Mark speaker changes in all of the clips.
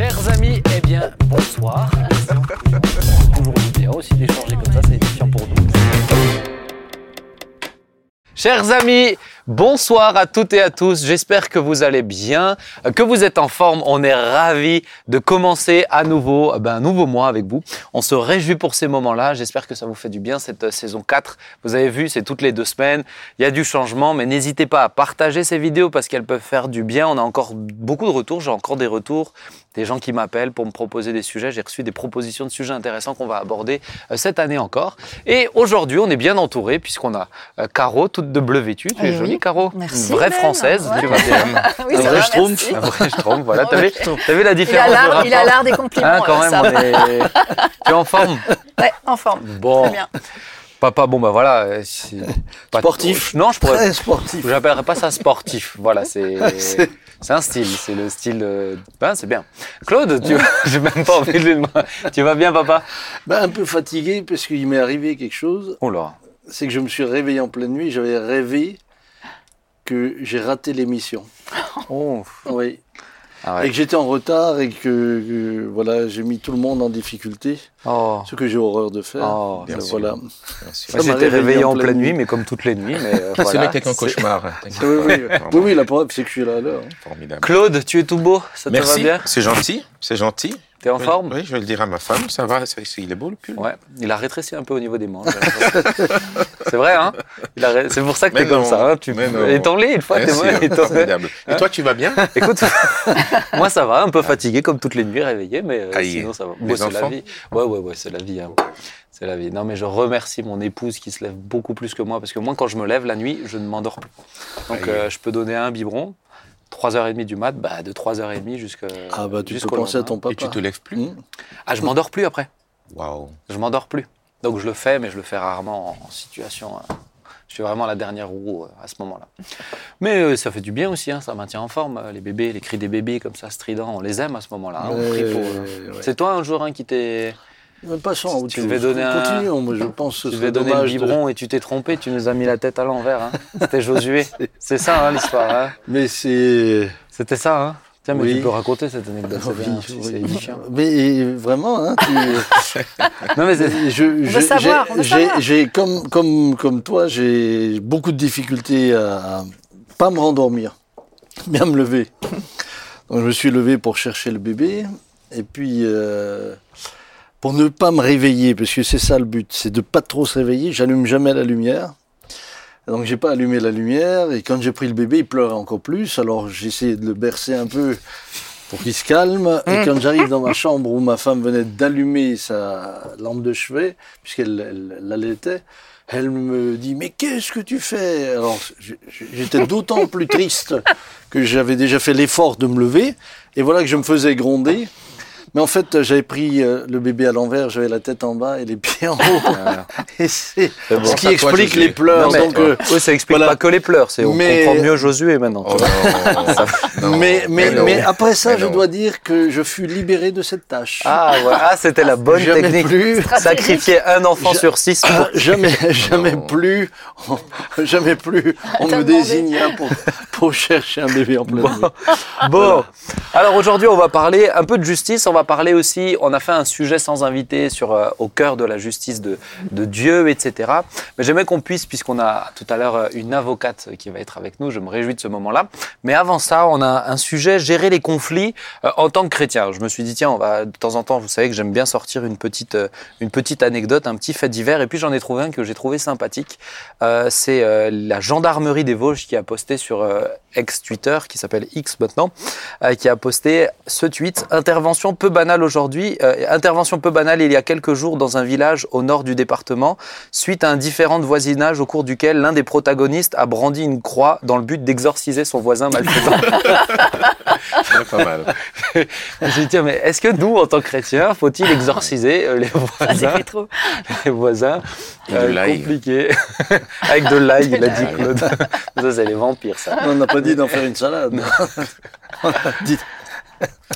Speaker 1: Chers amis, eh bien, bonsoir. Toujours bien aussi d'échanger comme ça, c'est édifiant pour nous. Chers amis, bonsoir à toutes et à tous. J'espère que vous allez bien, que vous êtes en forme. On est ravis de commencer à nouveau ben, un nouveau mois avec vous. On se réjouit pour ces moments-là. J'espère que ça vous fait du bien cette euh, saison 4. Vous avez vu, c'est toutes les deux semaines. Il y a du changement, mais n'hésitez pas à partager ces vidéos parce qu'elles peuvent faire du bien. On a encore beaucoup de retours. J'ai encore des retours des gens qui m'appellent pour me proposer des sujets. J'ai reçu des propositions de sujets intéressants qu'on va aborder euh, cette année encore. Et aujourd'hui, on est bien entouré puisqu'on a euh, Caro, toute de bleu vêtue. Tu es
Speaker 2: Oui.
Speaker 1: jolie, Caro.
Speaker 2: Merci,
Speaker 1: Une vraie française.
Speaker 2: Ouais.
Speaker 1: Tu vas bien.
Speaker 2: Oui,
Speaker 1: Un vrai schtroumpf. Un vrai schtroumpf, voilà. T'as
Speaker 2: Ouais,
Speaker 1: vu, t'as vu la
Speaker 2: Il a
Speaker 1: différence
Speaker 2: il a l'art des compliments.
Speaker 1: Hein, quand
Speaker 2: euh,
Speaker 1: même,
Speaker 2: ça
Speaker 1: on
Speaker 2: va.
Speaker 1: est... Tu es en forme
Speaker 2: Ouais, en forme.
Speaker 1: Bon.
Speaker 2: Très bien.
Speaker 1: Papa, bon, bah voilà. euh, pas-
Speaker 3: Sportif.
Speaker 1: Non, je pourrais.
Speaker 3: Très sportif.
Speaker 1: J'appellerais pas ça sportif. Voilà, c'est
Speaker 3: C'est-
Speaker 1: c'est un style. C'est le style. euh, Ben, c'est bien. Claude, tu j'ai même pas envie de lui demander. Tu vas bien, papa?
Speaker 3: Ben, un peu fatigué parce qu'il m'est arrivé quelque chose.
Speaker 1: Oh là.
Speaker 3: C'est que je me suis réveillé en pleine nuit. J'avais rêvé que j'ai raté l'émission.
Speaker 1: Oh.
Speaker 3: Oui.
Speaker 1: Ah
Speaker 3: Et que j'étais en retard et que, que, voilà, j'ai mis tout le monde en difficulté.
Speaker 1: Oh.
Speaker 3: Ce que j'ai horreur de faire.
Speaker 1: Oh, bien sûr.
Speaker 3: voilà.
Speaker 1: J'étais réveillé en
Speaker 3: en
Speaker 1: pleine
Speaker 3: pleine
Speaker 1: nuit,
Speaker 3: nuit.
Speaker 1: mais comme toutes les nuits. Mais euh,
Speaker 4: C'est
Speaker 1: voilà.
Speaker 4: vrai que t'es qu'un
Speaker 1: C'est-
Speaker 4: cauchemar.
Speaker 3: Oui, oui, oui. oui, oui, la preuve, c'est que je suis là à l'heure.
Speaker 4: Formidable.
Speaker 1: Claude, tu es tout beau. Ça te va
Speaker 4: Merci,
Speaker 1: bien?
Speaker 4: C'est gentil, c'est gentil.
Speaker 1: T'es en
Speaker 4: Oui,
Speaker 1: forme?
Speaker 4: Oui, je vais le dire à ma femme, ça va, c'est- il est beau le pull.
Speaker 1: Ouais. Il a rétréci un peu au niveau des manches. c'est vrai, hein? Ré- C'est pour ça que t'es comme ça. Hein tu... Étonné une fois, t'es étonné.
Speaker 4: formidable. Et toi, tu vas bien?
Speaker 1: Écoute, moi ça va, un peu fatigué comme toutes les nuits réveillé, mais euh, sinon ça va. Bon, c'est la vie. Ouais, ouais, ouais, c'est la vie. hein. C'est la vie. Non, mais je remercie mon épouse qui se lève beaucoup plus que moi, parce que moi, quand je me lève la nuit, je ne m'endors plus. Donc, euh, je peux donner un biberon, 3h30 du mat, bah, de 3h30 jusqu'à.
Speaker 3: Ah, bah, tu peux
Speaker 1: jusqu'au
Speaker 3: penser à
Speaker 1: lendemain.
Speaker 3: ton papa.
Speaker 4: Et tu te lèves plus
Speaker 3: Hum.
Speaker 1: Ah, je m'endors plus après.
Speaker 4: Waouh.
Speaker 1: Je m'endors plus. Donc, je le fais, mais je le fais rarement en situation. euh, Je suis vraiment la dernière roue euh, à ce moment-là. Mais euh, ça fait du bien aussi, hein, ça maintient en forme. euh, Les bébés, les cris des bébés comme ça, stridents, on les aime à ce moment-là. hein, on prie pour eux.
Speaker 3: Ouais, ouais.
Speaker 1: C'est toi un jour hein, qui t'es.
Speaker 3: Même pas sans
Speaker 1: Tu
Speaker 3: chose.
Speaker 1: devais donner un-
Speaker 3: Continuons, moi je pense que
Speaker 1: Tu
Speaker 3: ce
Speaker 1: devais donner le
Speaker 3: de-
Speaker 1: biberon et tu t'es trompé, tu nous as mis la tête à l'envers. Hein. C'était Josué. C'est ça hein, l'histoire. Hein.
Speaker 3: Mais c'est...
Speaker 1: C'était ça. Hein. Tiens, mais
Speaker 3: Oui.
Speaker 1: tu peux raconter cette anecdote. C'est bien,
Speaker 3: Oui,
Speaker 1: aussi,
Speaker 3: oui.
Speaker 1: c'est édifiant.
Speaker 3: Mais vraiment, hein, tu-
Speaker 1: Non, mais c'est-
Speaker 3: je, je- j'ai-
Speaker 2: on veut
Speaker 3: j'ai-
Speaker 2: savoir.
Speaker 3: j'ai comme comme comme toi, j'ai beaucoup de difficultés à, à pas me rendormir, mais à me lever. Donc je me suis levé pour chercher le bébé et puis euh, pour ne pas me réveiller parce que c'est ça le but, c'est de pas trop se réveiller. J'allume jamais la lumière. Donc j'ai pas allumé la lumière et quand j'ai pris le bébé, il pleurait encore plus. Alors j'ai essayé de le bercer un peu pour qu'il se calme. Et quand j'arrive dans ma chambre où ma femme venait d'allumer sa lampe de chevet, puisqu'elle elle- l'allaitait, elle me dit Mais qu'est-ce que tu fais? Alors j'étais d'autant plus triste que j'avais déjà fait l'effort de me lever. Et voilà que je me faisais gronder. Mais en fait, j'avais pris euh, le bébé à l'envers, j'avais la tête en bas et les pieds en haut. Et c'est
Speaker 1: bon.
Speaker 3: ce qui
Speaker 4: toi,
Speaker 3: explique les pleurs.
Speaker 1: Non, mais-
Speaker 3: donc, euh,
Speaker 1: Oui, ça explique
Speaker 3: voilà.
Speaker 1: pas que les pleurs. C'est on
Speaker 3: Mais-
Speaker 1: comprend mieux Josué maintenant.
Speaker 4: Oh non. Non,
Speaker 3: mais, mais,
Speaker 4: non.
Speaker 3: mais après ça,
Speaker 4: Mais
Speaker 3: je dois dire que je fus libéré de cette tâche.
Speaker 1: Ah, ouais. ah c'était la bonne
Speaker 3: jamais
Speaker 1: technique.
Speaker 3: plus,
Speaker 1: Sacrifier un enfant
Speaker 3: Je-
Speaker 1: sur six pour
Speaker 3: Ah, jamais, jamais
Speaker 4: Non.
Speaker 3: plus, jamais plus, on me
Speaker 2: demandé.
Speaker 3: désigna pour, pour chercher un bébé en pleine nuit.
Speaker 1: Bon, alors aujourd'hui on va parler un peu de justice, on va parler aussi, on a fait un sujet sans invité sur euh, au cœur de la justice de, Dieu, etc. Mais j'aimerais qu'on puisse, puisqu'on a tout à l'heure euh, une avocate qui va être avec nous, je me réjouis de ce moment-là. Mais avant ça, on a un sujet, gérer les conflits euh, en tant que chrétien. Je me suis dit, tiens, on va de temps en temps, vous savez que j'aime bien sortir une petite, une petite anecdote, un petit fait divers, et puis j'en ai trouvé un que j'ai trouvé sympathique. C'est la gendarmerie des Vosges qui a posté sur ex-Twitter, qui s'appelle X maintenant, qui a posté ce tweet intervention peu banale aujourd'hui euh, intervention peu banale il y a quelques jours dans un village au nord du département suite à un différend de voisinage au cours duquel l'un des protagonistes a brandi une croix dans le but d'exorciser son voisin malfaisant.
Speaker 4: C'est pas mal.
Speaker 1: J'ai dit tiens mais est-ce que nous en tant que chrétiens faut-il exorciser euh, les
Speaker 2: Ça, c'est
Speaker 1: voisins
Speaker 2: fait trop.
Speaker 1: les voisins
Speaker 4: Et de l'ail.
Speaker 1: compliqué avec de l'ail il a dit. Claude ça c'est les vampires ça
Speaker 3: On n'a pas dit d'en faire une salade. On a dit-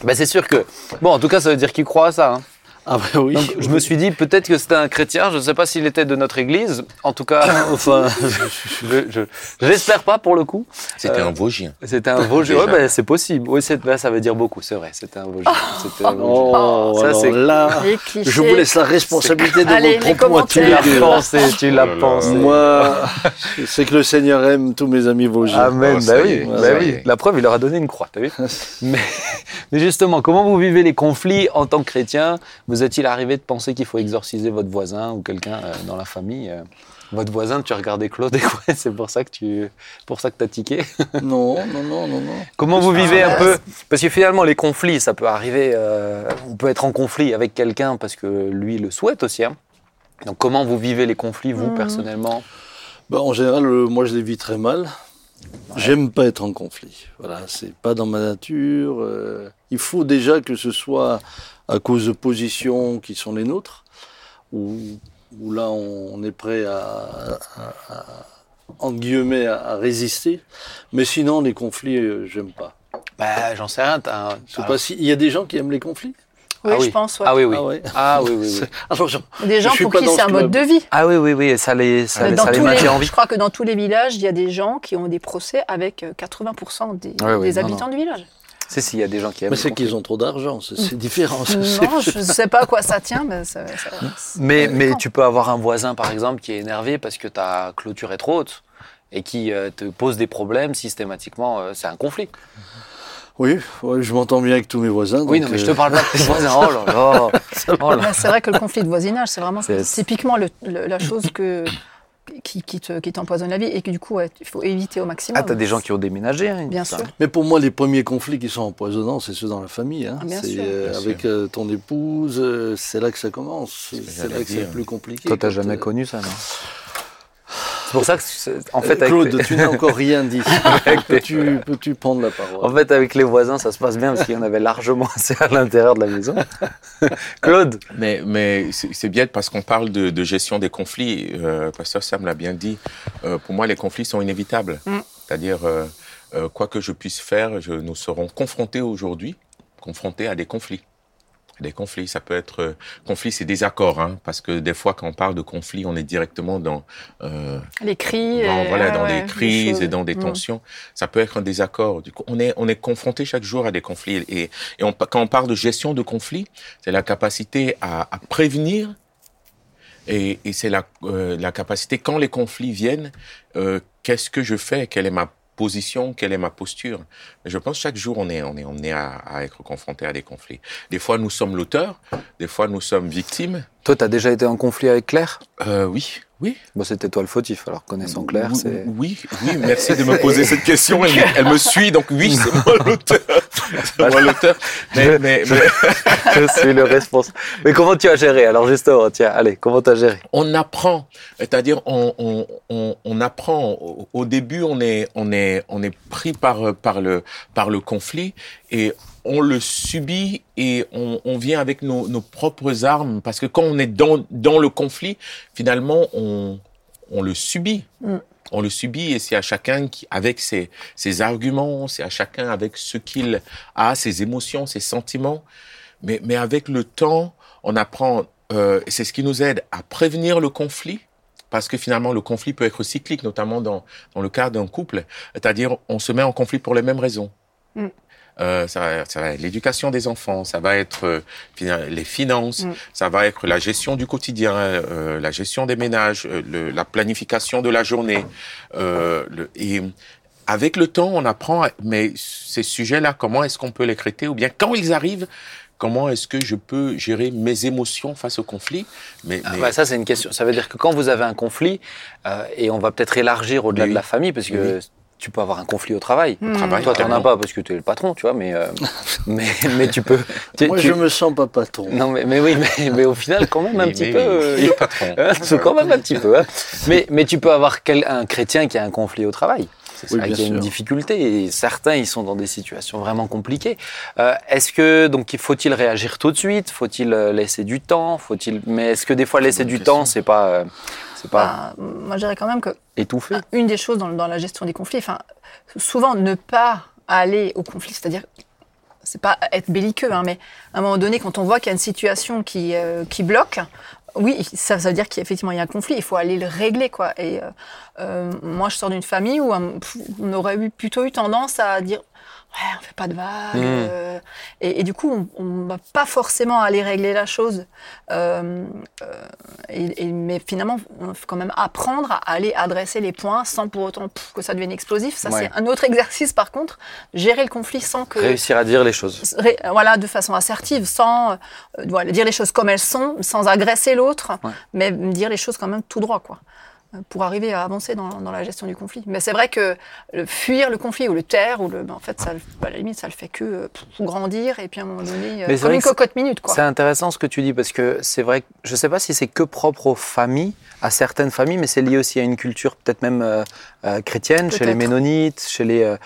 Speaker 1: Ben, c'est sûr que. Bon, en tout cas, ça veut dire qu'il croit à ça. hein.
Speaker 3: Ah bah oui.
Speaker 1: Donc, je me suis dit peut-être que c'était un chrétien. Je ne sais pas s'il était de notre église. En tout cas, enfin, je, je, je l'espère pas pour le coup.
Speaker 4: C'était
Speaker 1: Euh,
Speaker 4: un Vosgien.
Speaker 1: C'était un Vosgien. Ouais, ben, c'est possible. Oui, ben, ça veut dire beaucoup. C'est vrai. C'était un Vosgien. C'était un Vosgien.
Speaker 3: Oh,
Speaker 1: Ça,
Speaker 3: alors
Speaker 1: c'est-
Speaker 3: là, je vous laisse la responsabilité de
Speaker 2: Allez,
Speaker 3: vos propos à tous les deux.
Speaker 1: pensé. Tu l'as
Speaker 4: Oh
Speaker 1: pensé.
Speaker 3: Moi, c'est que le Seigneur aime tous mes amis vosgiens.
Speaker 1: Amen.
Speaker 4: Oh,
Speaker 1: bah oui,
Speaker 4: est,
Speaker 1: bah oui. La preuve, il leur a donné une croix, t'as vu mais, mais justement, comment vous vivez les conflits en tant que chrétien? Vous est-il arrivé de penser qu'il faut exorciser votre voisin ou quelqu'un euh, dans la famille euh, Votre voisin, tu regardais Claude et quoi? C'est pour ça que tu, pour ça que t'as tiqué?
Speaker 3: Non, non, non, non, non.
Speaker 1: Comment vous vivez
Speaker 2: Ah,
Speaker 1: un peu Parce que finalement, les conflits, ça peut arriver. euh, on peut être en conflit avec quelqu'un parce que lui le souhaite aussi. hein. Donc, comment vous vivez les conflits, vous,
Speaker 2: Mhm.
Speaker 1: personnellement?
Speaker 3: Bah, en général, euh, moi, je les vis très mal. J'aime pas être en conflit. Voilà, c'est pas dans ma nature. euh, il faut déjà que ce soit à cause de positions qui sont les nôtres, où, où là, on, est prêt à, à- à- en guillemets, à, à résister. Mais sinon, les conflits, euh, j'aime pas.
Speaker 1: Bah, j'en sais rien. un-
Speaker 3: Je sais pas si il y a des gens qui aiment les conflits?
Speaker 2: Oui,
Speaker 1: Ah oui.
Speaker 2: je pense. ouais.
Speaker 1: Ah oui, oui.
Speaker 3: Ah ouais.
Speaker 1: Ah oui, oui,
Speaker 3: Alors,
Speaker 2: Des gens pour qui c'est
Speaker 3: ce
Speaker 2: un mode de vie.
Speaker 1: Ah oui, oui, oui, ça les, ça,
Speaker 2: Dans
Speaker 1: ça les
Speaker 2: tous les-
Speaker 1: maintient en vie.
Speaker 2: je crois que dans tous les villages, il y a des gens qui ont des procès avec euh, 80% des,
Speaker 1: Ouais, ouais,
Speaker 2: des
Speaker 1: non,
Speaker 2: habitants du village.
Speaker 1: Si, si, il y a des gens qui aiment.
Speaker 3: Mais c'est qu'ils ont trop d'argent, c'est c'est différent. c'est-
Speaker 2: Non, je ne sais pas à quoi ça tient, mais ça, ça-
Speaker 1: Mais,
Speaker 2: ça
Speaker 1: mais
Speaker 2: dépend.
Speaker 1: tu peux avoir un voisin, par exemple, qui est énervé parce que ta clôture est trop haute et qui euh, te pose des problèmes systématiquement. euh, c'est un conflit.
Speaker 3: Oui, ouais, je m'entends bien avec tous mes voisins.
Speaker 1: oui,
Speaker 3: donc,
Speaker 1: non, mais je
Speaker 3: euh,
Speaker 1: te parle pas de tes voisins. Oh là là. Oh
Speaker 2: c'est vrai que le conflit de voisinage, c'est vraiment
Speaker 1: C'est-
Speaker 2: typiquement le- le- la chose que, qui, qui te- qui t'empoisonne la vie et que du coup, ouais, il faut éviter au maximum.
Speaker 1: Ah, t'as des gens qui ont déménagé. hein,
Speaker 2: Bien sûr.
Speaker 3: Mais pour moi, les premiers conflits qui sont empoisonnants, c'est ceux dans la famille. Hein.
Speaker 2: Ah, bien
Speaker 3: C'est,
Speaker 2: sûr.
Speaker 3: euh,
Speaker 4: Bien
Speaker 3: avec euh, ton épouse, euh, c'est là que ça commence. C'est là que c'est
Speaker 4: dire.
Speaker 3: le plus compliqué.
Speaker 1: Toi, t'as
Speaker 3: Quand,
Speaker 1: jamais
Speaker 3: euh,
Speaker 1: connu ça, non? Pour ça que, c'est- en fait, avec
Speaker 3: Claude,
Speaker 1: les-
Speaker 3: tu n'as encore rien dit. Peux-tu, peux-tu prendre la parole
Speaker 1: en fait, avec les voisins, ça se passe bien parce qu'il y en avait largement assez à l'intérieur de la maison. Claude,
Speaker 4: Mais, mais c'est c'est bien parce qu'on parle de, de gestion des conflits. Euh, Pasteur Sam l'a bien dit. Euh, pour moi, les conflits sont inévitables.
Speaker 2: Mm.
Speaker 4: C'est-à-dire, euh, euh, quoi que je puisse faire, je, nous serons confrontés aujourd'hui, confrontés à des conflits. Des conflits, ça peut être euh, conflit, c'est des accords, hein, parce que des fois, quand on parle de conflit, on est directement dans euh,
Speaker 2: Les cris.
Speaker 4: dans,
Speaker 2: et-
Speaker 4: voilà, dans
Speaker 2: ouais,
Speaker 4: des crises et dans des
Speaker 2: Mm.
Speaker 4: tensions. Ça peut être un désaccord. Du coup, on est, on est confronté chaque jour à des conflits. Et, et on- quand on parle de gestion de conflits, c'est la capacité à, à prévenir et, et c'est la, euh, la capacité, quand les conflits viennent, euh, qu'est-ce que je fais? Quelle est ma position Quelle est ma posture Je pense que chaque jour, on est, on est, est à, à être confronté à des conflits. Des fois, nous sommes l'auteur. Des fois, nous sommes victimes.
Speaker 1: toi, t'as déjà été en conflit avec Claire?
Speaker 4: Euh, oui, oui.
Speaker 1: Bon, c'était toi le fautif. Alors, connaissant Claire,
Speaker 4: oui,
Speaker 1: c'est.
Speaker 4: oui, oui, merci de me poser cette question. Elle, me- elle me suit, donc oui, c'est moi l'auteur. C'est moi l'auteur. Mais, mais, mais
Speaker 1: Je suis le responsable. Mais comment tu as géré? Alors, justement, tiens, allez, comment tu as géré?
Speaker 4: On apprend, c'est-à-dire on, on, on, on apprend. Au, au début, on est, on est, on est pris par, par, le, par le conflit et on le subit et on, on vient avec nos, nos propres armes parce que quand on est dans, dans le conflit, finalement, on, on le subit.
Speaker 2: Mm.
Speaker 4: On le subit et c'est à chacun qui, avec ses, ses arguments, c'est à chacun avec ce qu'il a, ses émotions, ses sentiments. Mais, mais avec le temps, on apprend, euh, c'est ce qui nous aide à prévenir le conflit, parce que finalement le conflit peut être cyclique, notamment dans, dans le cas d'un couple, c'est-à-dire on se met en conflit pour les mêmes raisons.
Speaker 2: Mm.
Speaker 4: Euh, ça, va, ça va être l'éducation des enfants, ça va être euh, les finances,
Speaker 2: Mm.
Speaker 4: ça va être la gestion du quotidien, euh, la gestion des ménages, euh, le- la planification de la journée. Euh, le, et avec le temps, on apprend, mais ces sujets-là, comment est-ce qu'on peut les traiter Ou bien quand ils arrivent, comment est-ce que je peux gérer mes émotions face au conflit mais,
Speaker 1: Ah bah, Ça, c'est une question. Ça veut dire que quand vous avez un conflit, euh, et on va peut-être élargir au-delà
Speaker 4: Oui.
Speaker 1: de la famille, parce que tu peux avoir un conflit au travail.
Speaker 2: Mm.
Speaker 4: Travail,
Speaker 1: Toi, t'en as pas parce que tu es le patron, tu vois, mais, euh, mais, mais tu peux. tu-
Speaker 3: Moi,
Speaker 1: tu-
Speaker 3: je me sens pas patron.
Speaker 1: Non, mais, mais oui, mais, mais au final, quand même un
Speaker 4: mais-
Speaker 1: petit peu. euh,
Speaker 4: le patron.
Speaker 1: Hein, c'est quand même un petit peu. hein. Mais, mais tu peux avoir quel- un chrétien qui a un conflit au travail. C'est
Speaker 3: Oui, bien
Speaker 1: qui a une
Speaker 3: sûr.
Speaker 1: difficulté. Et certains, ils sont dans des situations vraiment compliquées. Euh, est-ce que donc faut-il réagir tout de suite? Faut-il euh, laisser du temps? Faut-il Mais est-ce que des fois laisser du
Speaker 3: question.
Speaker 1: temps, c'est pas, euh, c'est pas
Speaker 2: Bah, moi, je dirais quand même que une des choses dans, la gestion des conflits, enfin, souvent ne pas aller au conflit, c'est-à-dire c'est pas être belliqueux, hein, mais à un moment donné, quand on voit qu'il y a une situation qui, euh, bloque, oui, ça, veut dire qu'effectivement il y a un conflit, il faut aller le régler, quoi. Et euh, euh, moi, je sors d'une famille où on aurait eu, plutôt eu tendance à dire ouais, on fait pas de vagues.
Speaker 1: Mm.
Speaker 2: euh, et, et du coup, on ne va pas forcément aller régler la chose. Euh, euh, et, et- mais finalement, on faut quand même apprendre à aller adresser les points sans pour autant pff, que ça devienne explosif. Ça,
Speaker 1: Ouais.
Speaker 2: c'est un autre exercice, par contre, gérer le conflit sans que
Speaker 1: Réussir à dire les choses.
Speaker 2: ré- voilà, de façon assertive, sans voilà, dire les choses comme elles sont, sans agresser l'autre,
Speaker 1: Ouais.
Speaker 2: mais dire les choses quand même tout droit, quoi, pour arriver à avancer dans, dans la gestion du conflit. Mais c'est vrai que le fuir le conflit ou le taire, ou le, ben, en fait, ça, à la limite, ça le fait que euh, pour grandir et puis à un moment donné, euh,
Speaker 1: Mais
Speaker 2: comme une cocotte minute.
Speaker 1: C'est intéressant ce que tu dis parce que c'est vrai que je ne sais pas si c'est que propre aux familles, à certaines familles, mais c'est lié aussi à une culture peut-être même euh, euh, chrétienne, chez les ménonites, chez les. euh,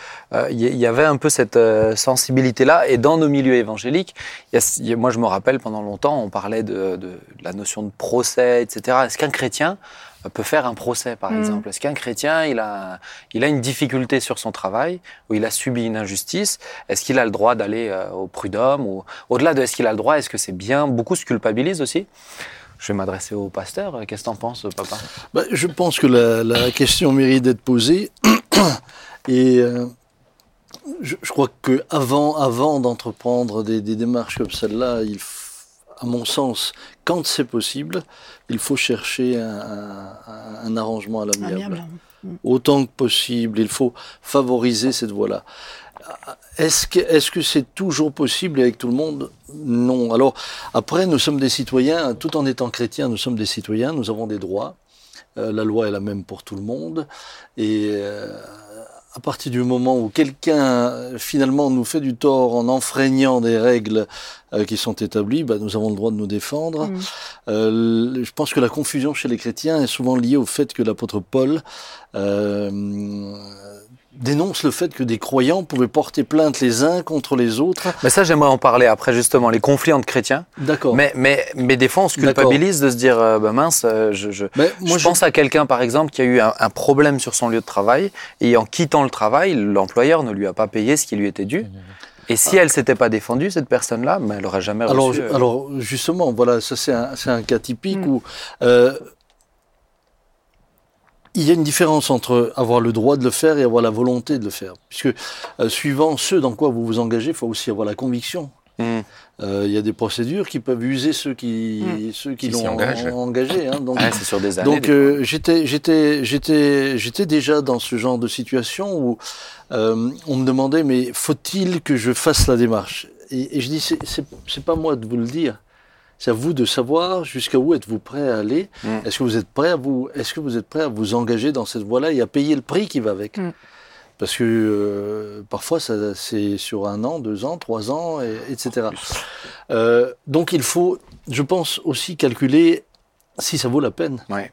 Speaker 1: Il y, y avait un peu cette sensibilité-là. Et dans nos milieux évangéliques, il y a- il y a- moi je me rappelle pendant longtemps, on parlait de, de- de la notion de procès, etc. Est-ce qu'un chrétien peut faire un procès, par
Speaker 2: Mm.
Speaker 1: exemple Est-ce qu'un chrétien, il a, il a une difficulté sur son travail, ou il a subi une injustice Est-ce qu'il a le droit d'aller euh, au prud'homme ou au-delà de est-ce qu'il a le droit, est-ce que c'est bien? Beaucoup se culpabilisent aussi. Je vais m'adresser au pasteur. Qu'est-ce que t'en penses, papa?
Speaker 3: Bah, je pense que la, la question mérite d'être posée. Et euh, je, je crois que avant, avant d'entreprendre des, des démarches comme celle-là, il, à mon sens, quand c'est possible, il faut chercher un, un- un arrangement à l'amiable.
Speaker 2: Amiable.
Speaker 3: Autant que possible, il faut favoriser cette voie-là. Est-ce que est-ce que c'est toujours possible avec tout le monde? Non. Alors après, nous sommes des citoyens, tout en étant chrétiens, nous sommes des citoyens, nous avons des droits. Euh, la loi est la même pour tout le monde. Et euh, à partir du moment où quelqu'un euh, finalement nous fait du tort en enfreignant des règles euh, qui sont établies, bah, nous avons le droit de nous défendre.
Speaker 2: Mm.
Speaker 3: Euh, je pense que la confusion chez les chrétiens est souvent liée au fait que l'apôtre Paul euh, dénonce le fait que des croyants pouvaient porter plainte les uns contre les autres.
Speaker 1: Mais ça, j'aimerais en parler après, justement, les conflits entre chrétiens.
Speaker 3: D'accord.
Speaker 1: Mais, mais, mais des fois, on se culpabilise de se dire, euh, bah mince, euh, je, je,
Speaker 3: Mais moi,
Speaker 1: je pense à quelqu'un, par exemple, qui a eu un, un problème sur son lieu de travail, et en quittant le travail, l'employeur ne lui a pas payé ce qui lui était dû. Et si elle s'était pas défendue, cette personne-là, ben, elle aurait jamais reçu. euh,
Speaker 3: alors justement, voilà, ça c'est un, c'est un cas typique
Speaker 2: Mm.
Speaker 3: où euh, il y a une différence entre avoir le droit de le faire et avoir la volonté de le faire. Puisque euh, suivant ce dans quoi vous vous engagez, il faut aussi avoir la conviction.
Speaker 1: hmm.
Speaker 3: Euh, il y a des procédures qui peuvent user ceux qui, ceux qui, l'ont engagé. hein. donc,
Speaker 1: c'est sur des années.
Speaker 3: Donc euh, j'étais j'étais j'étais j'étais déjà dans ce genre de situation où euh, on me demandait mais faut-il que je fasse la démarche? Et, et je dis c'est c'est c'est pas moi de vous le dire c'est à vous de savoir jusqu'à où êtes-vous prêt à aller
Speaker 1: Mm.
Speaker 3: est-ce que vous êtes prêt à vous est-ce que vous êtes prêt à vous engager dans cette voie-là et à payer le prix qui va avec?
Speaker 2: Mm.
Speaker 3: parce que euh, parfois ça c'est sur un an deux ans trois ans et- etc Euh, donc il faut je pense aussi calculer si ça vaut la peine
Speaker 1: Ouais.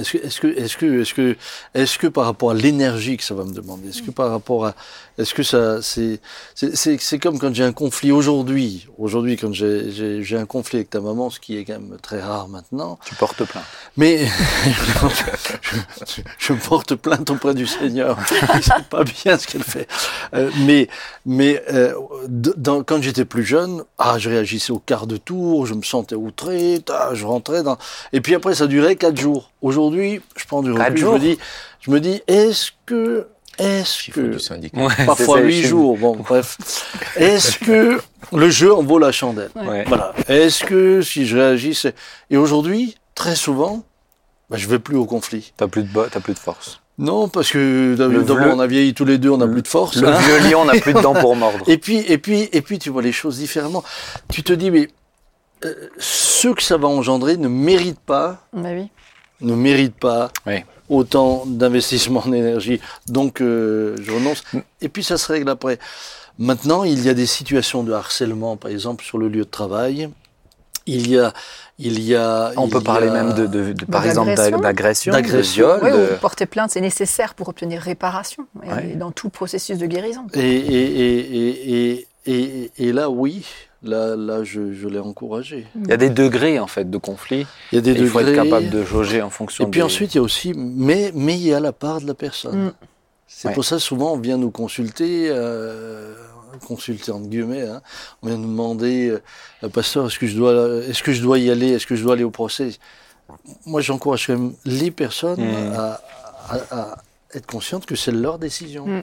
Speaker 3: Est-ce que, est-ce que, est-ce que, est-ce que, est-ce que par rapport à l'énergie que ça va me demander, est-ce que par rapport à, est-ce que ça, c'est, c'est, c'est, c'est comme quand j'ai un conflit aujourd'hui, aujourd'hui quand j'ai, j'ai, j'ai un conflit avec ta maman, ce qui est quand même très rare maintenant,
Speaker 1: Tu portes plainte.
Speaker 3: mais je, je porte plainte auprès du Seigneur. C'est pas bien ce qu'elle fait. Euh, mais mais euh, dans- quand j'étais plus jeune, ah, je réagissais au quart de tour, je me sentais outré, ah, je rentrais dans. Et puis après, ça durait quatre jours. Aujourd'hui, je prends du recul. Je me dis, je me dis, est-ce que, est-ce que
Speaker 4: du syndicat.
Speaker 1: Ouais,
Speaker 3: parfois huit jours, bon bref, est-ce que le jeu en vaut la chandelle?
Speaker 1: Ouais.
Speaker 3: voilà. Est-ce que si je réagis, c'est... Et aujourd'hui, très souvent, bah, je vais plus au conflit.
Speaker 1: T'as plus de t'as plus de force.
Speaker 3: Non, parce que d'abord,
Speaker 1: bleu-
Speaker 3: on a vieilli tous les deux, on n'a plus de force.
Speaker 1: Le
Speaker 3: hein.
Speaker 1: vieux lion n'a plus de dents pour mordre.
Speaker 3: Et puis, et puis, et puis, tu vois les choses différemment. Tu te dis, mais euh, ce que ça va engendrer ne mérite pas,
Speaker 2: Bah oui.
Speaker 3: Ne mérite pas
Speaker 1: Oui.
Speaker 3: autant d'investissement en énergie. Donc, euh, je renonce. Et puis, ça se règle après. Maintenant, il y a des situations de harcèlement, par exemple, sur le lieu de travail. Il y a, il y a.
Speaker 1: On peut parler
Speaker 3: a-
Speaker 1: même de, de- de- par exemple,
Speaker 2: d'agression.
Speaker 1: d'ag- d'agression, de
Speaker 3: D'agression.
Speaker 1: viol.
Speaker 2: Oui,
Speaker 1: de-
Speaker 2: ou porter plainte, c'est nécessaire pour obtenir réparation et
Speaker 1: Ouais.
Speaker 2: dans tout processus de guérison.
Speaker 3: Et, et, et, et, et, là, oui, là, là, je, je l'ai encouragé.
Speaker 1: Il y a des degrés en fait de conflit.
Speaker 3: Il y a des
Speaker 1: Et il faut
Speaker 3: degrés.
Speaker 1: être capable de jauger en fonction.
Speaker 3: Et puis
Speaker 1: des-
Speaker 3: ensuite, il y a aussi, mais, mais il y a la part de la personne.
Speaker 2: Mm.
Speaker 3: C'est
Speaker 1: Ouais.
Speaker 3: pour ça souvent on vient nous consulter. euh, consulter entre guillemets. Hein. On vient nous demander, euh, pasteur, est-ce que je dois, est-ce que je dois y aller, est-ce que je dois aller au procès Moi, j'encourage quand même les personnes
Speaker 1: Mm.
Speaker 3: à, à- à être conscientes que c'est leur décision.
Speaker 2: Mm.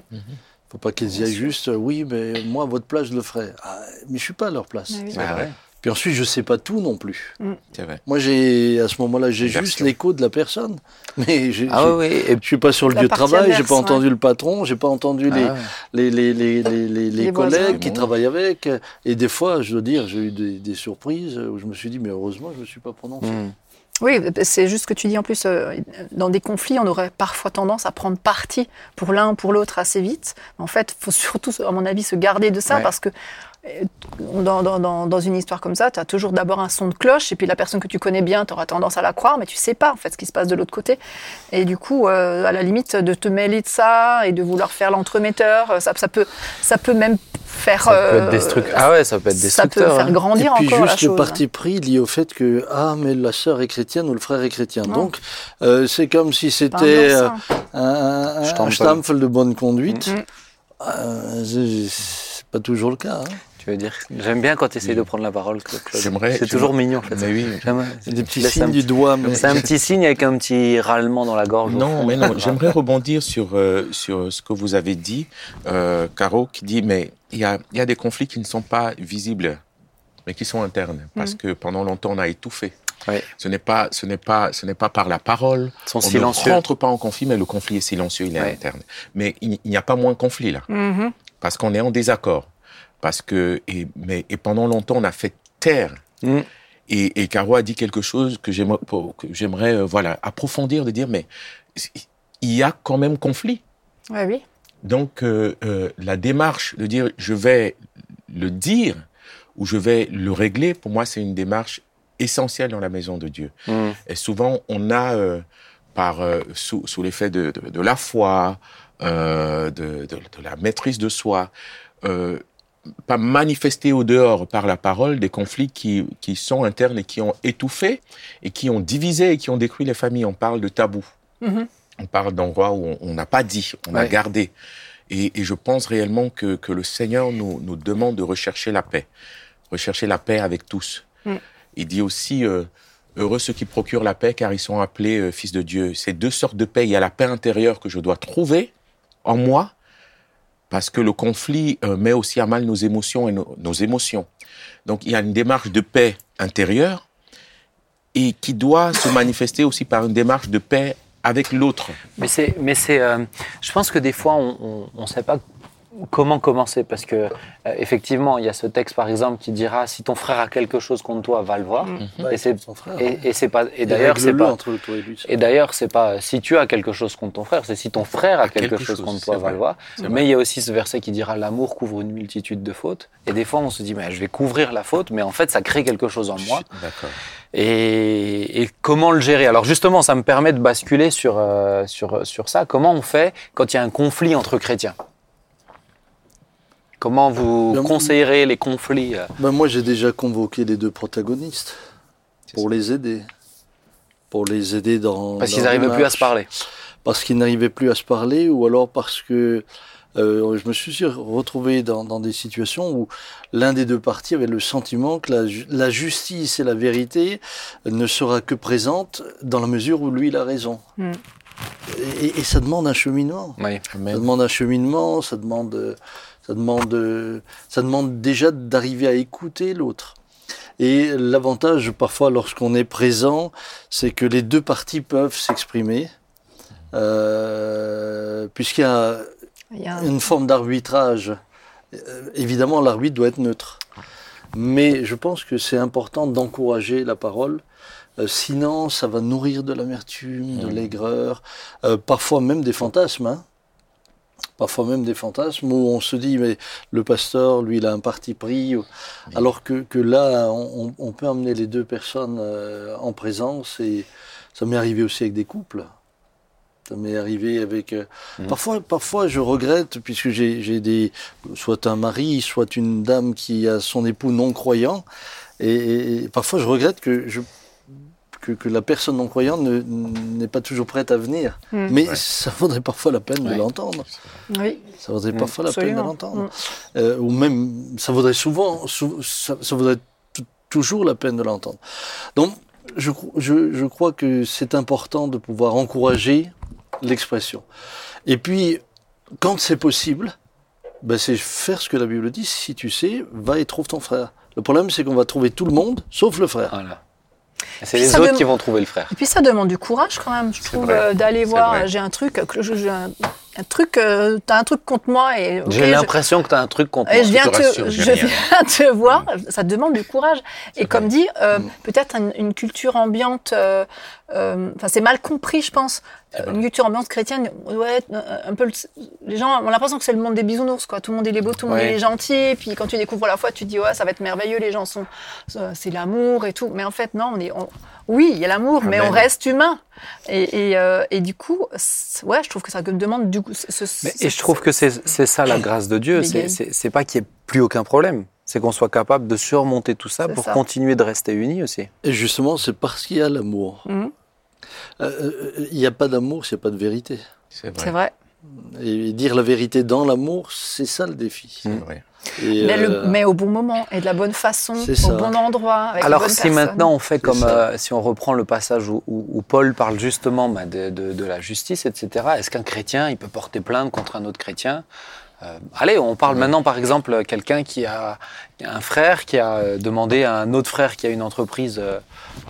Speaker 3: Il faut pas qu'elles y aillent juste, oui, mais moi, à votre place, je le ferai. Ah, mais je suis pas à leur place.
Speaker 2: Ah oui.
Speaker 1: Ouais.
Speaker 3: Puis ensuite, je sais pas tout non plus.
Speaker 4: C'est vrai.
Speaker 3: Moi, j'ai à ce moment-là, j'ai juste l'écho de la personne, mais j'ai,
Speaker 1: Ah
Speaker 3: j'ai-
Speaker 1: oui. Et
Speaker 3: je suis pas sur le
Speaker 2: La
Speaker 3: lieu de travail, j'ai pas
Speaker 2: ouais.
Speaker 3: entendu le patron, j'ai pas entendu les,
Speaker 1: Ah
Speaker 3: les, les, les, les, les, les
Speaker 2: Les
Speaker 3: collègues
Speaker 2: voisins.
Speaker 3: qui
Speaker 4: Bon.
Speaker 3: travaillent avec. Et des fois, je dois dire, j'ai eu des, des surprises où je me suis dit, mais heureusement, je me suis pas prononcé.
Speaker 1: Mm.
Speaker 2: Oui, c'est juste ce que tu dis en plus. euh, dans des conflits, on aurait parfois tendance à prendre parti pour l'un ou pour l'autre assez vite. En fait, il faut surtout, à mon avis, se garder de ça
Speaker 1: Ouais.
Speaker 2: parce que dans, dans, dans, dans une histoire comme ça, tu as toujours d'abord un son de cloche et puis la personne que tu connais bien, tu auras tendance à la croire, mais tu sais pas en fait ce qui se passe de l'autre côté. Et du coup, euh, à la limite, de te mêler de ça et de vouloir faire l'entremetteur, euh, ça, ça, peut, ça peut même faire.
Speaker 1: Ça peut être
Speaker 2: euh,
Speaker 1: destructeur. Ah ouais, ça peut être
Speaker 2: ça peut
Speaker 1: destructeur.
Speaker 2: faire
Speaker 1: hein.
Speaker 2: grandir
Speaker 3: Et puis
Speaker 2: encore la
Speaker 3: juste le
Speaker 2: chose.
Speaker 3: parti pris lié au fait que ah mais la sœur est chrétienne ou le frère est chrétien.
Speaker 2: Non.
Speaker 3: Donc euh, c'est comme si
Speaker 2: un
Speaker 3: c'était euh, un, un, un de bonne conduite.
Speaker 2: Mm.
Speaker 3: Euh, c'est- c'est pas toujours le cas. hein.
Speaker 1: Tu veux dire J'aime bien quand tu essayes
Speaker 4: Oui.
Speaker 1: de prendre la parole.
Speaker 4: J'aimerais-
Speaker 1: C'est toujours mignon, en fait.
Speaker 4: Mais oui.
Speaker 3: C'est des petits signes
Speaker 1: un
Speaker 3: du
Speaker 1: petit-
Speaker 3: doigt. Mais...
Speaker 1: C'est un petit signe avec un petit râlement dans la gorge.
Speaker 4: Non, mais non, j'aimerais rebondir sur, euh, sur ce que vous avez dit, euh, Caro, qui dit, mais il y a, il y a des conflits qui ne sont pas visibles, mais qui sont internes, parce que pendant longtemps, on a étouffé.
Speaker 1: Oui.
Speaker 4: Ce n'est pas, ce n'est pas, ce n'est pas par la parole.
Speaker 1: Sont
Speaker 4: on
Speaker 1: silencieux.
Speaker 4: ne rentre pas en conflit, mais le conflit est silencieux, il est interne. Mais il il n'y a pas moins de conflit là,
Speaker 2: Mhm.
Speaker 4: parce qu'on est en désaccord, parce que et, mais et pendant longtemps, on a fait taire.
Speaker 1: Mm.
Speaker 4: Et, et Caro a dit quelque chose que j'aimerais, euh, voilà, approfondir, de dire, mais il y a quand même conflit.
Speaker 2: Ouais, oui.
Speaker 4: Donc, euh, euh, la démarche de dire je vais le dire ou je vais le régler, pour moi, c'est une démarche essentielle dans la maison de Dieu.
Speaker 1: Mm.
Speaker 4: Et souvent, on a, euh, par, euh, sous, sous l'effet de, de, de la foi, euh, de, de, de la maîtrise de soi, euh, pas manifesté au dehors par la parole des conflits qui, qui sont internes et qui ont étouffé et qui ont divisé et qui ont détruit les familles. On parle de tabou.
Speaker 2: Mhm.
Speaker 4: On parle d'endroits où on- n'a pas dit, on a gardé. Et, et je pense réellement que, que le Seigneur nous, nous demande de rechercher la paix, rechercher la paix avec tous.
Speaker 2: Mm.
Speaker 4: Il dit aussi, euh, heureux ceux qui procurent la paix car ils sont appelés euh, fils de Dieu. C'est deux sortes de paix. Il y a la paix intérieure que je dois trouver en moi, parce que le conflit euh, met aussi à mal nos émotions et nos, émotions. Donc il y a une démarche de paix intérieure et qui doit se manifester aussi par une démarche de paix avec l'autre.
Speaker 1: Mais c'est, mais c'est, euh, je pense que des fois on ne sait pas comment commencer? Parce que euh, effectivement il y a ce texte par exemple qui dira si ton frère a quelque chose contre toi va le voir et c'est
Speaker 3: son frère.
Speaker 1: et, et c'est pas et d'ailleurs c'est pas
Speaker 3: entre toi et lui. ça.
Speaker 1: et d'ailleurs c'est pas si tu as quelque chose contre ton frère c'est si ton frère a quelque,
Speaker 4: quelque
Speaker 1: chose
Speaker 4: chose,
Speaker 1: contre toi va le voir
Speaker 4: C'est
Speaker 1: mais il y a aussi ce verset qui dira l'amour couvre une multitude de fautes et des fois on se dit mais je vais couvrir la faute mais en fait ça crée quelque chose en moi
Speaker 4: D'accord.
Speaker 1: et, et comment le gérer? Alors justement, ça me permet de basculer sur, euh, sur, sur ça. Comment on fait quand il y a un conflit entre chrétiens? Comment vous
Speaker 3: Bien,
Speaker 1: conseillerez les conflits euh,
Speaker 3: Ben, moi, j'ai déjà convoqué les deux protagonistes pour les aider. Pour les aider dans.
Speaker 1: Parce qu'ils n'arrivaient plus à se parler.
Speaker 3: Parce qu'ils n'arrivaient plus à se parler ou alors parce que euh, je me suis retrouvé dans, dans des situations où l'un des deux parties avait le sentiment que la, ju- la justice et la vérité ne sera que présente dans la mesure où lui il a raison.
Speaker 2: Mm.
Speaker 3: Et, et ça demande un cheminement.
Speaker 1: Oui.
Speaker 3: Ça demande un cheminement, ça demande, euh, ça demande, euh, ça demande déjà d'arriver à écouter l'autre. Et l'avantage parfois lorsqu'on est présent, c'est que les deux parties peuvent s'exprimer, euh, puisqu'il y a
Speaker 2: Il y a un-
Speaker 3: une forme d'arbitrage. Euh, évidemment, l'arbitre doit être neutre. Mais je pense que c'est important d'encourager la parole. Euh, sinon, ça va nourrir de l'amertume, de
Speaker 4: Mhm.
Speaker 3: l'aigreur, euh, parfois même des fantasmes. hein. Parfois même des fantasmes où on se dit, mais le pasteur, lui, il a un parti pris. Alors que, que là, on, on peut amener les deux personnes euh, en présence. Et ça m'est arrivé aussi avec des couples. Ça m'est arrivé avec. euh,
Speaker 1: Mhm.
Speaker 3: Parfois, parfois, je regrette, puisque j'ai j'ai des. soit un mari, soit une dame qui a son époux non croyant. Et, et- et parfois, je regrette que je, que, que la personne non croyante ne- n'est pas toujours prête à venir.
Speaker 2: Mm.
Speaker 3: Mais
Speaker 4: Ouais.
Speaker 3: ça vaudrait parfois la peine de l'entendre.
Speaker 2: Oui,
Speaker 3: Ça vaudrait parfois la peine de l'entendre.
Speaker 2: Mm.
Speaker 3: Euh, ou même, ça vaudrait souvent, sou- ça, ça vaudrait tou- toujours la peine de l'entendre. Donc, je, cro- je, je crois que c'est important de pouvoir encourager l'expression. Et puis, quand c'est possible, ben, c'est faire ce que la Bible dit. Si tu sais, va et trouve ton frère. Le problème, c'est qu'on va trouver tout le monde, sauf le frère.
Speaker 1: Voilà. C'est les autres qui vont trouver le frère.
Speaker 2: Et puis ça demande du courage quand même, je trouve, euh, d'aller voir. J'ai un truc, que je- j'ai un, un truc, euh, t'as un truc contre moi et
Speaker 1: J'ai
Speaker 2: je-
Speaker 1: l'impression que tu as un truc contre
Speaker 2: et
Speaker 1: moi.
Speaker 2: je viens
Speaker 4: te rassure,
Speaker 2: je viens te voir. Ça demande du courage. Et comme dit, euh,
Speaker 3: Mm.
Speaker 2: peut-être une, une culture ambiante. Enfin, c'est mal compris, je pense.
Speaker 4: Vrai.
Speaker 2: Une culture ambiante chrétienne, ouais, euh, un peu. le- les gens ont l'impression que c'est le monde des bisounours, quoi. Tout le monde est beau, tout le monde
Speaker 1: Ouais.
Speaker 2: est gentil. Puis quand tu découvres la foi, tu te dis ouais, ça va être merveilleux. Les gens sont, c'est l'amour et tout. Mais en fait, non, on est. on- oui, il y a l'amour, mais on reste humain. Et, et, euh, et du coup, ouais, je trouve que ça demande du coup. ce- ce-
Speaker 1: Mais- et je trouve que c'est c'est ça la grâce de Dieu. C'est- pas qu'il n'y ait plus aucun problème. C'est qu'on soit capable de surmonter tout ça pour
Speaker 2: ça.
Speaker 1: continuer de rester unis aussi.
Speaker 3: Et justement, c'est parce qu'il y a l'amour.
Speaker 2: Mhm,
Speaker 3: Euh, euh, Il n'y a pas d'amour s'il n'y a pas de vérité.
Speaker 4: C'est
Speaker 2: c'est
Speaker 4: vrai.
Speaker 2: vrai.
Speaker 3: Et dire la vérité dans l'amour, c'est ça le défi.
Speaker 4: C'est vrai.
Speaker 3: Et,
Speaker 2: Mais, le-
Speaker 3: euh,
Speaker 2: mais au bon moment et de la bonne façon,
Speaker 3: C'est
Speaker 2: au
Speaker 3: ça.
Speaker 2: bon endroit. Avec
Speaker 1: Alors si
Speaker 2: personnes.
Speaker 1: maintenant on fait comme euh, si on reprend le passage où, où- où Paul parle justement bah, de, de- de la justice, etc. Est-ce qu'un chrétien il peut porter plainte contre un autre chrétien? Euh, Allez, on parle maintenant par exemple quelqu'un qui a un frère qui a euh, demandé à un autre frère qui a une entreprise euh,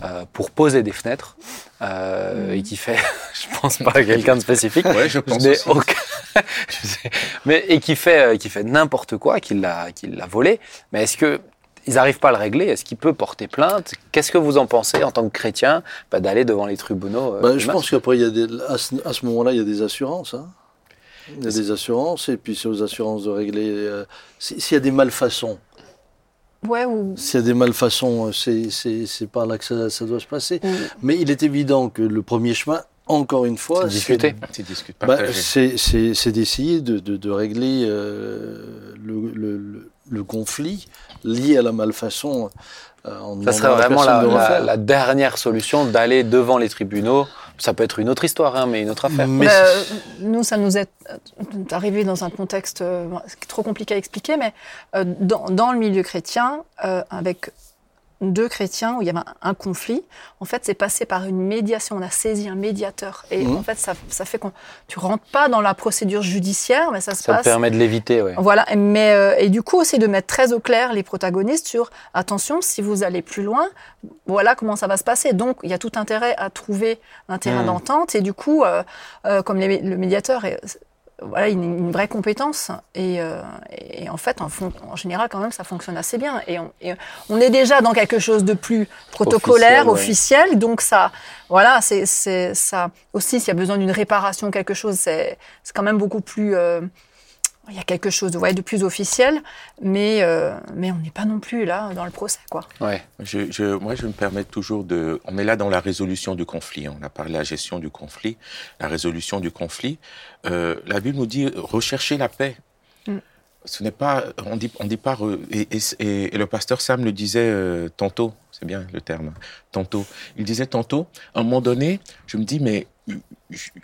Speaker 1: euh, pour poser des fenêtres euh, et qui fait, je pense pas à quelqu'un de spécifique,
Speaker 4: Ouais, je pense
Speaker 1: mais
Speaker 4: aussi.
Speaker 1: aucun- je sais. mais et qui fait euh, qui fait n'importe quoi, qui l'a qui l'a volé. Mais est-ce que ils n'arrivent pas à le régler? Est-ce qu'il peut porter plainte? Qu'est-ce que vous en pensez en tant que chrétien bah, d'aller devant les tribunaux euh,
Speaker 3: bah, je pense qu'après, il y a des, à ce, à ce moment-là, il y a des assurances. hein. Il y a des assurances, et puis c'est aux assurances de régler. euh, si- S'il y a des malfaçons,
Speaker 2: Ouais, ou,
Speaker 3: s'il y a des malfaçons, euh, c'est- c'est c'est par là que ça, ça doit se passer.
Speaker 2: ou-
Speaker 3: Mais il est évident que le premier chemin, encore une fois,
Speaker 1: C'est
Speaker 3: Bah, d'essayer de, de- de régler euh, le, le- le- le conflit lié à la malfaçon. euh, en
Speaker 1: Ça serait vraiment la, la dernière solution d'aller devant les tribunaux. Ça peut être une autre histoire, hein, mais une autre affaire.
Speaker 3: Mais
Speaker 2: Bah,
Speaker 3: c'est-
Speaker 2: nous, ça nous est euh, arrivé dans un contexte euh, trop compliqué à expliquer, mais euh, dans, dans le milieu chrétien, euh, avec deux chrétiens où il y avait un, un conflit, en fait, c'est passé par une médiation. On a saisi un médiateur. Et
Speaker 3: Mhm.
Speaker 2: en fait, ça, ça fait qu'on tu rentres pas dans la procédure judiciaire, mais ça se
Speaker 1: Ça
Speaker 2: passe
Speaker 1: permet de l'éviter, ouais.
Speaker 2: Voilà, mais euh, et du coup aussi de mettre très au clair les protagonistes sur attention, si vous allez plus loin, voilà comment ça va se passer. Donc il y a tout intérêt à trouver un terrain
Speaker 1: Mm.
Speaker 2: d'entente et du coup, euh, euh, comme les- le médiateur est voilà une, une vraie compétence. Et, euh, et en fait en, en général quand même ça fonctionne assez bien. Et on, et on est déjà dans quelque chose de plus protocolaire
Speaker 1: Officiel,
Speaker 2: officiel,
Speaker 1: ouais.
Speaker 2: donc ça voilà c'est c'est ça aussi s'il y a besoin d'une réparation quelque chose c'est c'est quand même beaucoup plus euh, il y a quelque chose de, ouais, de plus officiel, mais, euh, mais on n'est pas non plus là dans le procès, quoi.
Speaker 1: ouais.
Speaker 4: Je, je, moi, je me permets toujours de. On est là dans la résolution du conflit. On a parlé de la gestion du conflit, la résolution du conflit. Euh, la Bible nous dit rechercher la paix.
Speaker 2: Mm.
Speaker 4: Ce n'est pas. On dit, on dit pas. et, et- et le pasteur Sam le disait euh, tantôt. C'est bien le terme. Tantôt. Il disait tantôt. À un moment donné, je me dis mais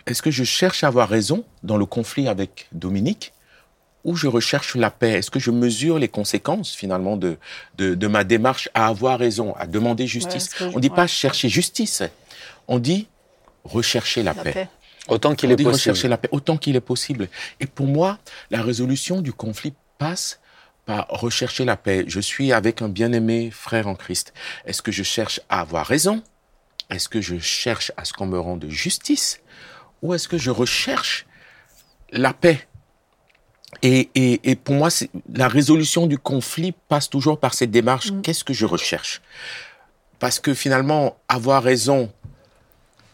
Speaker 4: est-ce que je cherche à avoir raison dans le conflit avec Dominique? Ou je recherche la paix Est-ce que je mesure les conséquences finalement de, de, de ma démarche à avoir raison, à demander justice
Speaker 2: Ouais,
Speaker 4: On dit pas
Speaker 2: ouais.
Speaker 4: chercher justice, on dit rechercher la,
Speaker 2: La
Speaker 4: paix.
Speaker 2: paix.
Speaker 1: Autant qu'il
Speaker 4: On
Speaker 1: est
Speaker 4: dit
Speaker 1: possible.
Speaker 4: rechercher la paix autant qu'il est possible. Et pour moi, la résolution du conflit passe par rechercher la paix. Je suis avec un bien-aimé frère en Christ. Est-ce que je cherche à avoir raison? Est-ce que je cherche à ce qu'on me rende justice? Ou est-ce que je recherche la paix? Et, et, et pour moi, c'est- la résolution du conflit passe toujours par cette démarche.
Speaker 2: Mm.
Speaker 4: Qu'est-ce que je recherche? Parce que finalement, avoir raison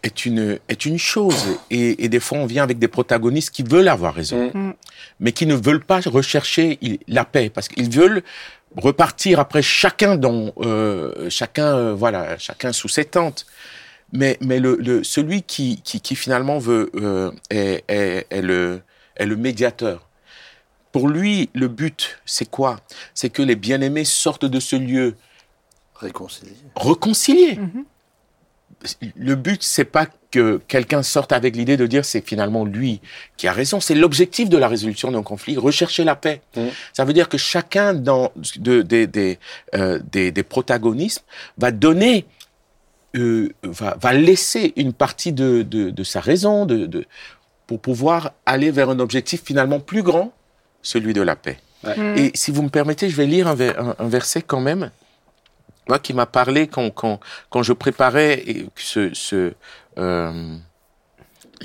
Speaker 4: est une, est une chose. Et, et des fois, on vient avec des protagonistes qui veulent avoir raison,
Speaker 2: Mm.
Speaker 4: mais qui ne veulent pas rechercher la paix, parce qu'ils veulent repartir après chacun dans euh, chacun euh, voilà chacun sous ses tentes mais mais le, le celui qui, qui qui finalement veut euh, est, est, est le est le médiateur pour lui le but c'est quoi? C'est que les bien-aimés sortent de ce lieu
Speaker 3: Réconcilier.
Speaker 4: réconciliés
Speaker 2: Mhm.
Speaker 4: le but, c'est pas que quelqu'un sorte avec l'idée de dire c'est finalement lui qui a raison. C'est l'objectif de la résolution d'un conflit, rechercher la paix.
Speaker 1: Mm.
Speaker 4: Ça veut dire que chacun dans de, des des, euh, des, des protagonismes va donner, euh, va, va laisser une partie de, de, de sa raison de, de, pour pouvoir aller vers un objectif finalement plus grand, celui de la paix.
Speaker 2: Mm.
Speaker 4: Et si vous me permettez, je vais lire un, ver- un- un verset quand même, moi qui m'a parlé quand, quand, quand je préparais ce, ce euh,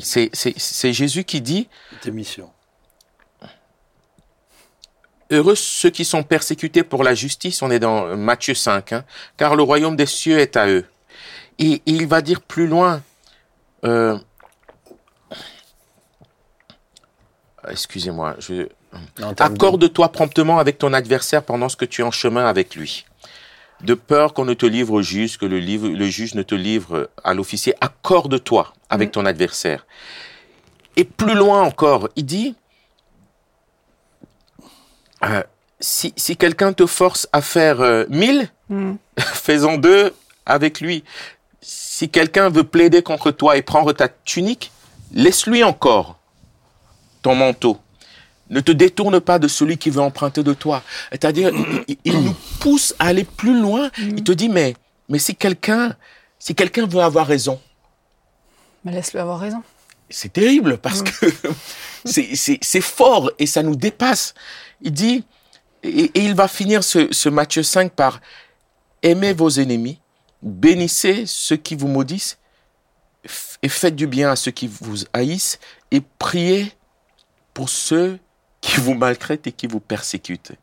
Speaker 4: c'est, Jésus qui dit
Speaker 3: Cette émission.
Speaker 4: Heureux ceux qui sont persécutés pour la justice, on est dans Matthieu 5, hein, car le royaume des cieux est à eux. Et, et il va dire plus loin, euh, excusez-moi, je, Accorde-toi promptement avec ton adversaire pendant ce que tu es en chemin avec lui. De peur qu'on ne te livre au juge, que le, livre, le juge ne te livre à l'officier, accorde-toi avec ton adversaire. Et plus loin encore, il dit, euh, si, si quelqu'un te force à faire euh, mille,
Speaker 2: Mm.
Speaker 4: fais-en deux avec lui. Si quelqu'un veut plaider contre toi et prendre ta tunique, laisse-lui encore ton manteau. Ne te détourne pas de celui qui veut emprunter de toi. C'est-à-dire, il, nous pousse à aller plus loin. Il te dit, mais, mais si quelqu'un, si quelqu'un veut avoir raison,
Speaker 2: Mais laisse-le avoir raison.
Speaker 4: c'est terrible parce que c'est- fort et ça nous dépasse. Il dit, et, et il va finir ce, ce Matthieu 5 par aimez vos ennemis, bénissez ceux qui vous maudissent et faites du bien à ceux qui vous haïssent et priez pour ceux qui vous maltraitent et qui vous persécutent.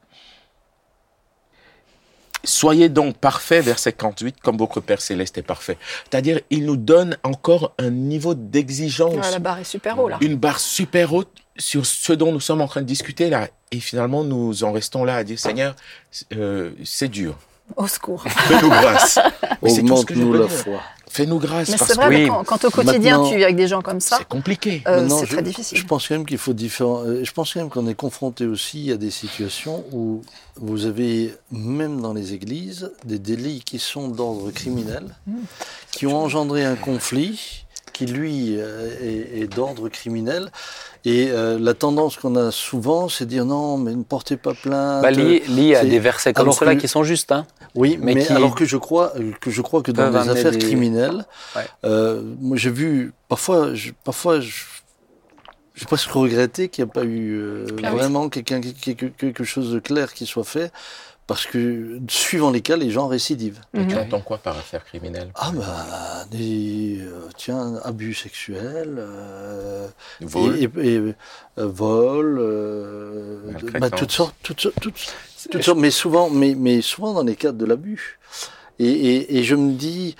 Speaker 4: Soyez donc parfaits, verset 58, comme votre Père céleste est parfait. C'est-à-dire, il nous donne encore un niveau d'exigence
Speaker 2: Ouais, la barre est super haut là.
Speaker 4: une barre super haute sur ce dont nous sommes en train de discuter là. Et finalement, nous en restons là à dire, Seigneur, euh, c'est dur.
Speaker 2: Au secours.
Speaker 4: Fais-nous grâce. Mais c'est tout ce que je
Speaker 3: Augmente-nous la foi.
Speaker 4: Fais-nous grâce
Speaker 2: Mais c'est vrai,
Speaker 1: Oui.
Speaker 2: mais quand, quand au quotidien tu vis avec des gens comme
Speaker 4: que
Speaker 2: ça,
Speaker 4: c'est compliqué.
Speaker 2: euh, c'est
Speaker 3: je,
Speaker 2: très difficile.
Speaker 3: Je pense quand même qu'il faut euh, Je pense quand même qu'on est confronté aussi à des situations où vous avez, même dans les églises, des délits qui sont d'ordre criminel,
Speaker 2: Mmh.
Speaker 3: qui ont engendré un conflit qui, lui, euh, est, est d'ordre criminel. Et euh, la tendance qu'on a souvent, c'est de dire non, mais ne portez pas plainte.
Speaker 1: Bah, lié, lié à des versets comme ceux-là qui sont justes. Hein.
Speaker 3: Oui,
Speaker 1: mais
Speaker 3: mais,
Speaker 1: qui
Speaker 3: alors que je crois que je crois que dans
Speaker 1: amener
Speaker 3: affaires
Speaker 1: des-
Speaker 3: criminelles,
Speaker 1: Ouais.
Speaker 3: euh, moi j'ai vu parfois, je, parfois je, j'ai presque regretté qu'il n'y ait pas eu euh,
Speaker 2: Ah oui.
Speaker 3: vraiment quelqu'un quelque, quelque chose de clair qui soit fait, parce que suivant les cas, les gens récidivent.
Speaker 4: Et tu
Speaker 2: Mhm.
Speaker 4: entends quoi par affaire criminelle
Speaker 3: Ah bah des euh, tiens abus sexuels, euh,
Speaker 4: Vol.
Speaker 3: et, et- et, euh, vol, euh, de-
Speaker 4: Maltraitance.
Speaker 3: bah, toutes sortes, toutes, sortes- toutes, toutes sortes, mais souvent, mais, mais souvent dans les cadres de l'abus. Et, et, et je me dis,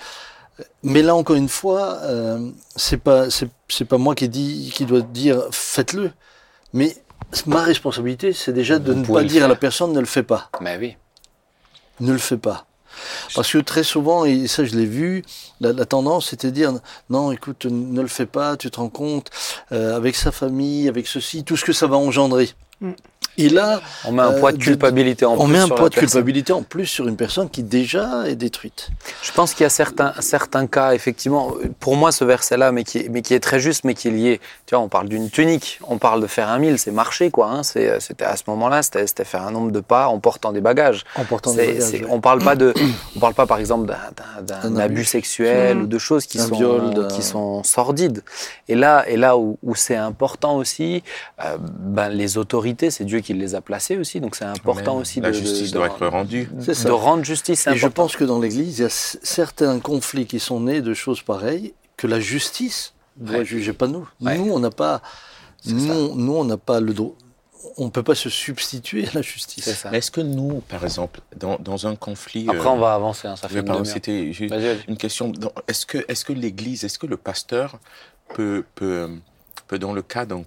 Speaker 3: mais là encore une fois, euh, c'est pas, c'est, c'est pas moi qui dit, qui dois dire faites-le, mais ma responsabilité, c'est déjà de
Speaker 1: Vous
Speaker 3: ne pas dire à la personne ne le fais pas
Speaker 1: Mais oui.
Speaker 3: ne le fais pas. Parce que très souvent, et ça je l'ai vu, la, la tendance c'était de dire non, écoute, ne le fais pas, tu te rends compte, euh, avec sa famille, avec ceci, tout ce que ça va engendrer.
Speaker 2: Mm.
Speaker 3: Et là,
Speaker 1: On met un
Speaker 3: Euh,
Speaker 1: poids de
Speaker 3: de-
Speaker 1: culpabilité en
Speaker 3: on
Speaker 1: plus
Speaker 3: met un
Speaker 1: sur
Speaker 3: poids
Speaker 1: la
Speaker 3: de
Speaker 1: personne.
Speaker 3: culpabilité en plus sur une personne qui déjà est détruite.
Speaker 1: Je pense qu'il y a certains, certains cas, effectivement, pour moi, ce verset-là, mais qui, est- mais qui est très juste, mais qui est lié. Tu vois, on parle d'une tunique, on parle de faire un mille, c'est marcher, quoi. Hein, c'est- c'était à ce moment-là, c'était faire un nombre de pas en portant des bagages.
Speaker 3: En portant des bagages, ouais.
Speaker 1: on parle pas de, on parle pas par exemple d'un- d'un- d'un
Speaker 3: Un
Speaker 1: abus sexuel
Speaker 2: Mmh.
Speaker 1: ou de choses qui sont
Speaker 3: viol,
Speaker 1: qui sont sordides. Et là, et là où, où c'est important aussi, euh, ben, les autorités, c'est Dieu qui les a placées aussi, donc c'est important aussi
Speaker 4: La
Speaker 1: de,
Speaker 4: justice
Speaker 1: de-
Speaker 4: doit
Speaker 1: de-
Speaker 4: être rendue.
Speaker 3: C'est ça.
Speaker 1: de rendre justice.
Speaker 3: Et je pense que dans l'Église, il y a certains conflits qui sont nés de choses pareilles que la justice doit
Speaker 1: Ouais.
Speaker 3: juger, pas nous.
Speaker 1: Ouais.
Speaker 3: Nous, on n'a pas, nous, nous, on n'a pas le droit. On ne peut pas se substituer à la justice.
Speaker 1: C'est ça.
Speaker 4: Mais est-ce que nous, par exemple, dans, dans un conflit...
Speaker 1: Après,
Speaker 4: euh,
Speaker 1: on va avancer, hein, ça fait
Speaker 4: c'était juste
Speaker 1: Vas-y, vas-y.
Speaker 4: une question. Est-ce que, est-ce que l'Église, est-ce que le pasteur peut, peut, peut dans le cas d'un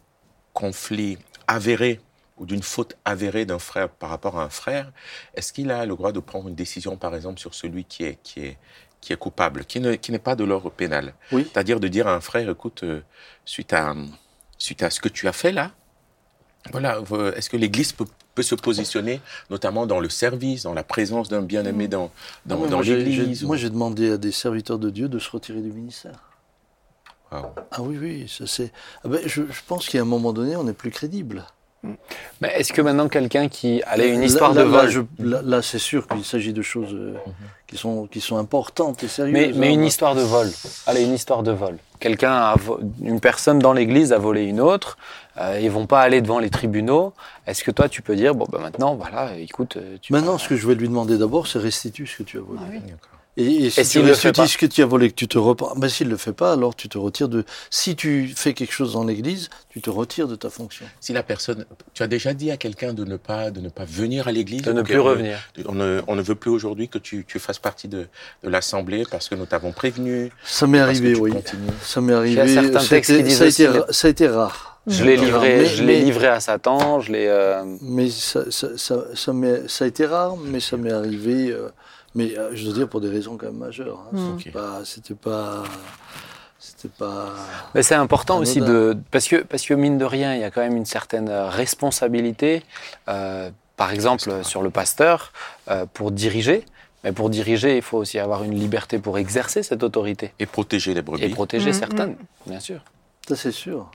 Speaker 4: conflit avéré ou d'une faute avérée d'un frère par rapport à un frère, est-ce qu'il a le droit de prendre une décision, par exemple, sur celui qui est, qui est, qui est coupable, qui, ne, qui n'est pas de l'ordre pénal?
Speaker 3: Oui.
Speaker 4: C'est-à-dire de dire à un frère, écoute, euh, suite, à, suite à ce que tu as fait là, voilà, euh, est-ce que l'Église peut peut se positionner, notamment dans le service, dans la présence d'un bien-aimé dans, dans, dans l'Église.
Speaker 3: Moi, j'ai demandé à des serviteurs de Dieu de se retirer du ministère.
Speaker 4: Wow.
Speaker 3: Ah oui, oui, ça c'est. ah ben, je, je pense qu'à un moment donné, on n'est plus crédible.
Speaker 1: Mais est-ce que maintenant quelqu'un qui allait une histoire
Speaker 3: là,
Speaker 1: de
Speaker 3: là,
Speaker 1: vol,
Speaker 3: je- là, là, c'est sûr qu'il s'agit de choses euh, qui, sont, qui sont importantes et sérieuses.
Speaker 1: mais, mais
Speaker 3: hein.
Speaker 1: une histoire de vol, allez une histoire de vol. Quelqu'un, a vo- une personne dans l'église a volé une autre. euh, ils vont pas aller devant les tribunaux. Est-ce que toi tu peux dire bon ben maintenant voilà, écoute, euh, tu
Speaker 3: Maintenant, ce que je vais lui demander d'abord, c'est restitue ce que tu as volé.
Speaker 2: Ah oui.
Speaker 3: Et, et si
Speaker 1: Et
Speaker 3: tu
Speaker 1: le
Speaker 3: restitues
Speaker 1: pas
Speaker 3: ce que tu as volé, que tu te reprends. Ben, s'il ne le fait pas, alors tu te retires de. Si tu fais quelque chose dans l'église, tu te retires de ta fonction.
Speaker 4: Si la personne, tu as déjà dit à quelqu'un de ne pas de ne pas venir à l'église,
Speaker 1: de ne plus revenir.
Speaker 4: On ne, on ne veut plus aujourd'hui que tu, tu fasses partie de, de l'assemblée parce que nous t'avons prévenu.
Speaker 3: Ça m'est arrivé, oui.
Speaker 4: continues.
Speaker 3: Ça m'est arrivé.
Speaker 1: certains textes
Speaker 3: C'était-
Speaker 1: qui disent
Speaker 3: ça, a été, ça a été rare.
Speaker 1: Je l'ai livré,
Speaker 3: Mais-
Speaker 1: je l'ai livré à Satan, je l'ai. euh,
Speaker 3: Mais ça, ça, ça, ça a été rare, mais ça m'est arrivé. euh, mais euh, je veux dire pour des raisons quand même majeures. hein.
Speaker 2: Mm.
Speaker 3: C'était pas, c'était pas, c'était pas.
Speaker 1: Mais c'est important aussi de parce que parce que mine de rien, il y a quand même une certaine euh, responsabilité. euh, par exemple, sur le pasteur, euh, pour diriger. Mais pour diriger, il faut aussi avoir une liberté pour exercer cette autorité
Speaker 4: Et protéger les brebis.
Speaker 1: et protéger
Speaker 2: Mhm.
Speaker 1: certaines, bien sûr.
Speaker 3: Ça c'est sûr.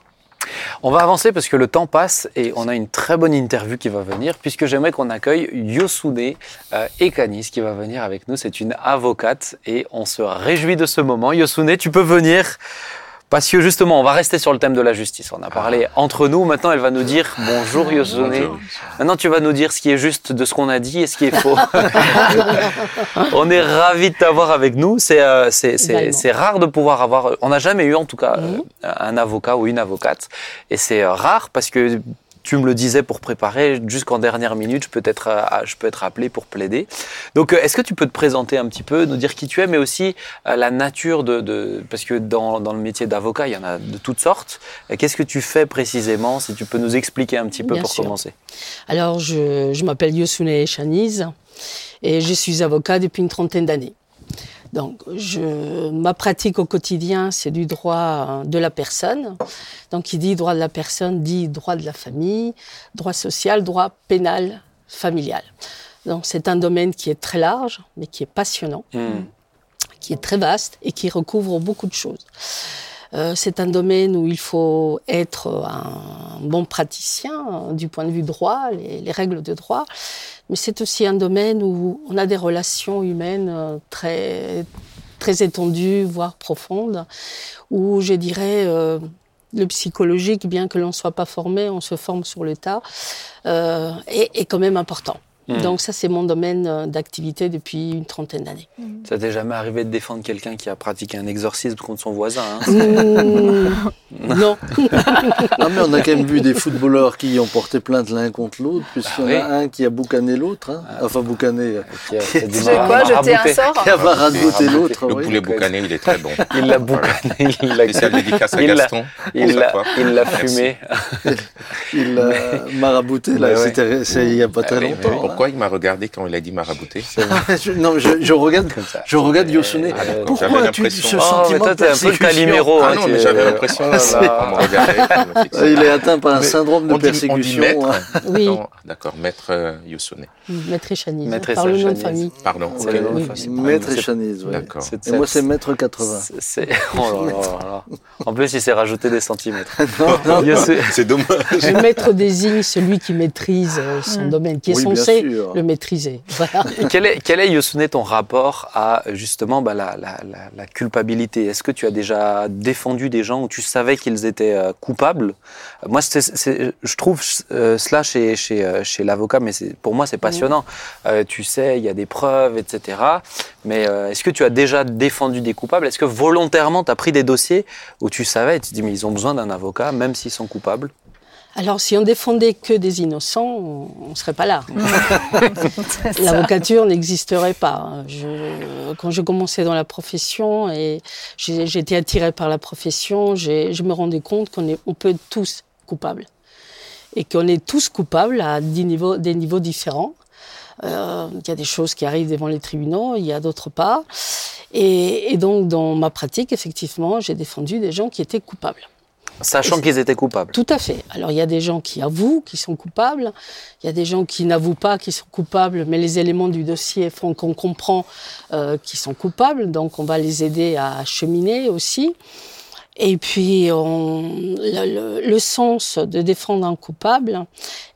Speaker 1: On va avancer parce que le temps passe et on a une très bonne interview qui va venir puisque j'aimerais qu'on accueille Yosune euh, Ekanis qui va venir avec nous. C'est une avocate et on se réjouit de ce moment. Yosune, tu peux venir parce que justement, on va rester sur le thème de la justice. On a parlé entre nous. Maintenant, elle va nous dire bonjour.
Speaker 4: Bonjour.
Speaker 1: Maintenant, tu vas nous dire ce qui est juste de ce qu'on a dit et ce qui est faux. on est ravis de t'avoir avec nous. C'est euh, c'est- c'est-
Speaker 5: Également.
Speaker 1: c'est rare de pouvoir avoir. On n'a jamais eu, en tout cas,
Speaker 5: Mhm.
Speaker 1: euh, un avocat ou une avocate. Et c'est euh, rare parce que tu me le disais pour préparer, jusqu'en dernière minute, je peux être, euh, je peux être appelé pour plaider. Donc, euh, est-ce que tu peux te présenter un petit peu, nous dire qui tu es, mais aussi euh, la nature de, de- parce que dans, dans le métier d'avocat, il y en a de toutes sortes. Qu'est-ce que tu fais précisément, si tu peux nous expliquer un petit peu
Speaker 5: Bien
Speaker 1: pour
Speaker 5: sûr.
Speaker 1: commencer?
Speaker 5: Alors, je, je m'appelle Yosune Chaniz et je suis avocat depuis une trentaine d'années. Donc, je, ma pratique au quotidien, c'est du droit euh, de la personne. Donc, qui dit droit de la personne dit droit de la famille, droit social, droit pénal, familial. Donc, c'est un domaine qui est très large, mais qui est passionnant,
Speaker 1: Hmm.
Speaker 5: qui est très vaste et qui recouvre beaucoup de choses. Euh, c'est un domaine où il faut être un bon praticien euh, du point de vue droit, les, les règles de droit, mais c'est aussi un domaine où on a des relations humaines euh, très, très étendues, voire profondes, où je dirais euh, le psychologique, bien que l'on ne soit pas formé, on se forme sur le tas, euh, est, est quand même important.
Speaker 1: Hmm.
Speaker 5: Donc ça, c'est mon domaine euh, d'activité depuis une trentaine d'années.
Speaker 1: Ça t'est jamais arrivé de défendre quelqu'un qui a pratiqué un exorcisme contre son voisin hein
Speaker 5: Mmh, non.
Speaker 3: Ah, mais on a quand même vu des footballeurs qui ont porté plainte l'un contre l'autre, puisqu'il y en a
Speaker 1: oui.
Speaker 3: un qui a boucané l'autre, hein. enfin boucané, euh,
Speaker 1: Qui a
Speaker 2: quoi Jeter un
Speaker 1: marabouté.
Speaker 2: sort
Speaker 3: qui a radoté l'autre.
Speaker 4: Le
Speaker 3: oui.
Speaker 4: poulet boucané, il est très bon.
Speaker 1: Il l'a boucané, il l'a
Speaker 4: Spécial dédicace à Gaston.
Speaker 1: il l'a- fumé.
Speaker 3: Il l'a marabouté, là, c'est il n'y a pas très
Speaker 1: Ah oui,
Speaker 3: longtemps.
Speaker 1: Oui.
Speaker 4: Pourquoi il m'a regardé quand il a dit marabouté
Speaker 3: Je- non, je, je regarde,
Speaker 1: Comme ça.
Speaker 3: je regarde Yosune.
Speaker 1: Ah, j'avais
Speaker 3: Pourquoi as-tu
Speaker 4: l'impression-
Speaker 3: ce
Speaker 1: Oh, mais
Speaker 3: sentiment
Speaker 1: toi,
Speaker 3: de
Speaker 1: t'es un peu le
Speaker 3: persécution
Speaker 1: Calimero.
Speaker 4: Ah
Speaker 1: hein,
Speaker 4: non,
Speaker 1: tu-
Speaker 4: mais j'avais l'impression.
Speaker 3: Euh, Il est atteint par un syndrome de persécution.
Speaker 4: maître.
Speaker 3: hein.
Speaker 5: Oui,
Speaker 4: D'accord, maître euh, Yosone.
Speaker 5: maître Echaniz.
Speaker 1: Maître
Speaker 5: Par le nom de
Speaker 1: Echaniz.
Speaker 5: famille.
Speaker 4: Pardon.
Speaker 5: Oui.
Speaker 3: Maître
Speaker 1: C'est-
Speaker 3: et Chaniz, ouais.
Speaker 4: D'accord.
Speaker 3: moi, c'est mètre 80.
Speaker 1: c'est- c'est- oh là là là là. En plus, il s'est rajouté des centimètres. Yosune-
Speaker 4: C'est dommage.
Speaker 5: Le maître désigne celui qui maîtrise euh, son domaine, qui est
Speaker 3: Oui, bien
Speaker 5: censé
Speaker 3: sûr.
Speaker 5: le maîtriser. Voilà.
Speaker 1: Quel est, quel est Yosune, ton rapport à justement bah, la, la- la- la culpabilité? Est-ce que tu as déjà défendu des gens où tu savais qu'ils étaient euh, coupables? Moi, je trouve euh, cela chez, chez, euh, chez l'avocat, mais pour moi, c'est passionnant. Euh, tu sais, il y a des preuves, etc. Mais euh, est-ce que tu as déjà défendu des coupables? Est-ce que volontairement, tu as pris des dossiers où tu savais, tu te dis, mais ils ont besoin d'un avocat, même s'ils sont coupables?
Speaker 5: Alors, si on défendait que des innocents, on ne serait pas là. L'avocature n'existerait pas. Je- quand je commençais dans la profession et été attirée par la profession, je me rendais compte qu'on est- on peut être tous coupables. Et qu'on est tous coupables à des niveaux, des niveaux différents. Euh, Il y a des choses qui arrivent devant les tribunaux, il y a d'autres pas. Et, et donc, dans ma pratique, effectivement, j'ai défendu des gens qui étaient coupables.
Speaker 1: Sachant qu'ils étaient coupables.
Speaker 5: Tout à fait. Alors il y a des gens qui avouent qu'ils sont coupables, il y a des gens qui n'avouent pas qu'ils sont coupables, mais les éléments du dossier font qu'on comprend euh, qu'ils sont coupables, donc on va les aider à cheminer aussi. Et puis on, le, le, sens de défendre un coupable,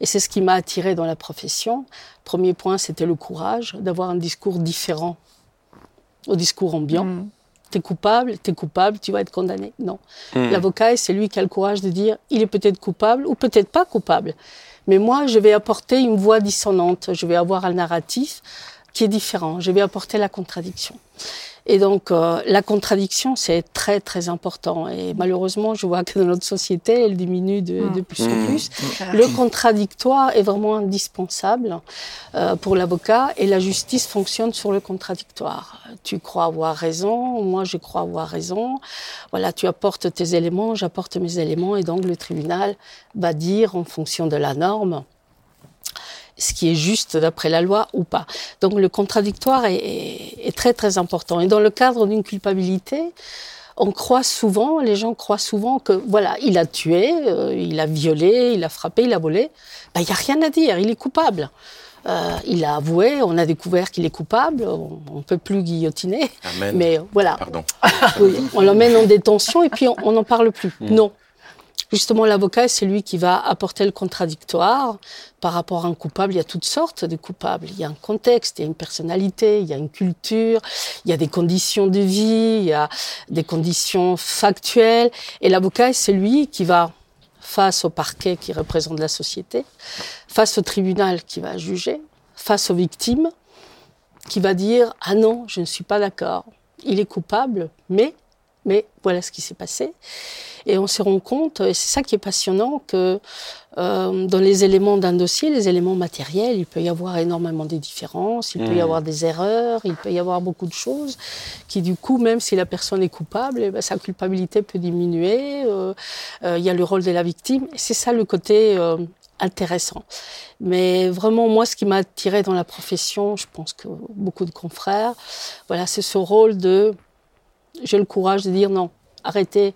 Speaker 5: et c'est ce qui m'a attiré dans la profession. Premier point, c'était le courage d'avoir un discours différent au discours ambiant. Mmh t'es coupable, t'es coupable, tu vas être condamné. Non. Hmm. L'avocat, c'est lui qui a le courage de dire, il est peut-être coupable ou peut-être pas coupable. Mais moi, je vais apporter une voix dissonante. Je vais avoir un narratif qui est différent. Je vais apporter la contradiction. Et donc, euh, la contradiction, c'est très, très important. Et malheureusement, je vois que dans notre société, elle diminue de, mmh. plus en mmh. plus. Le contradictoire est vraiment indispensable euh, pour l'avocat et la justice fonctionne sur le contradictoire. Tu crois avoir raison, moi je crois avoir raison. Voilà, tu apportes tes éléments, j'apporte mes éléments et donc le tribunal va dire en fonction de la norme ce qui est juste d'après la loi ou pas. Donc le contradictoire est, très très important. Et dans le cadre d'une culpabilité, on croit souvent, les gens croient souvent que voilà, il a tué, euh, il a violé, il a frappé, il a volé. Ben, il n'y a rien à dire, il est coupable. Euh, il a avoué, on a découvert qu'il est coupable, on ne peut plus guillotiner. Mais voilà.
Speaker 4: Pardon.
Speaker 5: on l'emmène en détention et puis on n'en parle plus. Hmm. Non, Justement, l'avocat, c'est lui qui va apporter le contradictoire. Par rapport à un coupable, il y a toutes sortes de coupables. Il y a un contexte, il y a une personnalité, il y a une culture, il y a des conditions de vie, il y a des conditions factuelles. Et l'avocat, c'est lui qui va, face au parquet qui représente la société, face au tribunal qui va juger, face aux victimes, qui va dire Ah non, je ne suis pas d'accord. Il est coupable, mais mais voilà ce qui s'est passé. Et on se rend compte, et c'est ça qui est passionnant, que euh, dans les éléments d'un dossier, les éléments matériels, il peut y avoir énormément de différences, il peut y mmh. avoir des erreurs, il peut y avoir beaucoup de choses qui, du coup, même si la personne est coupable, eh ben, sa culpabilité peut diminuer. Euh, euh, il y a le rôle de la victime. Et c'est ça le côté euh, intéressant. Mais vraiment, moi, ce qui m'a attiré dans la profession, je pense que beaucoup de confrères, voilà, c'est ce rôle de j'ai le courage de dire non, arrêtez,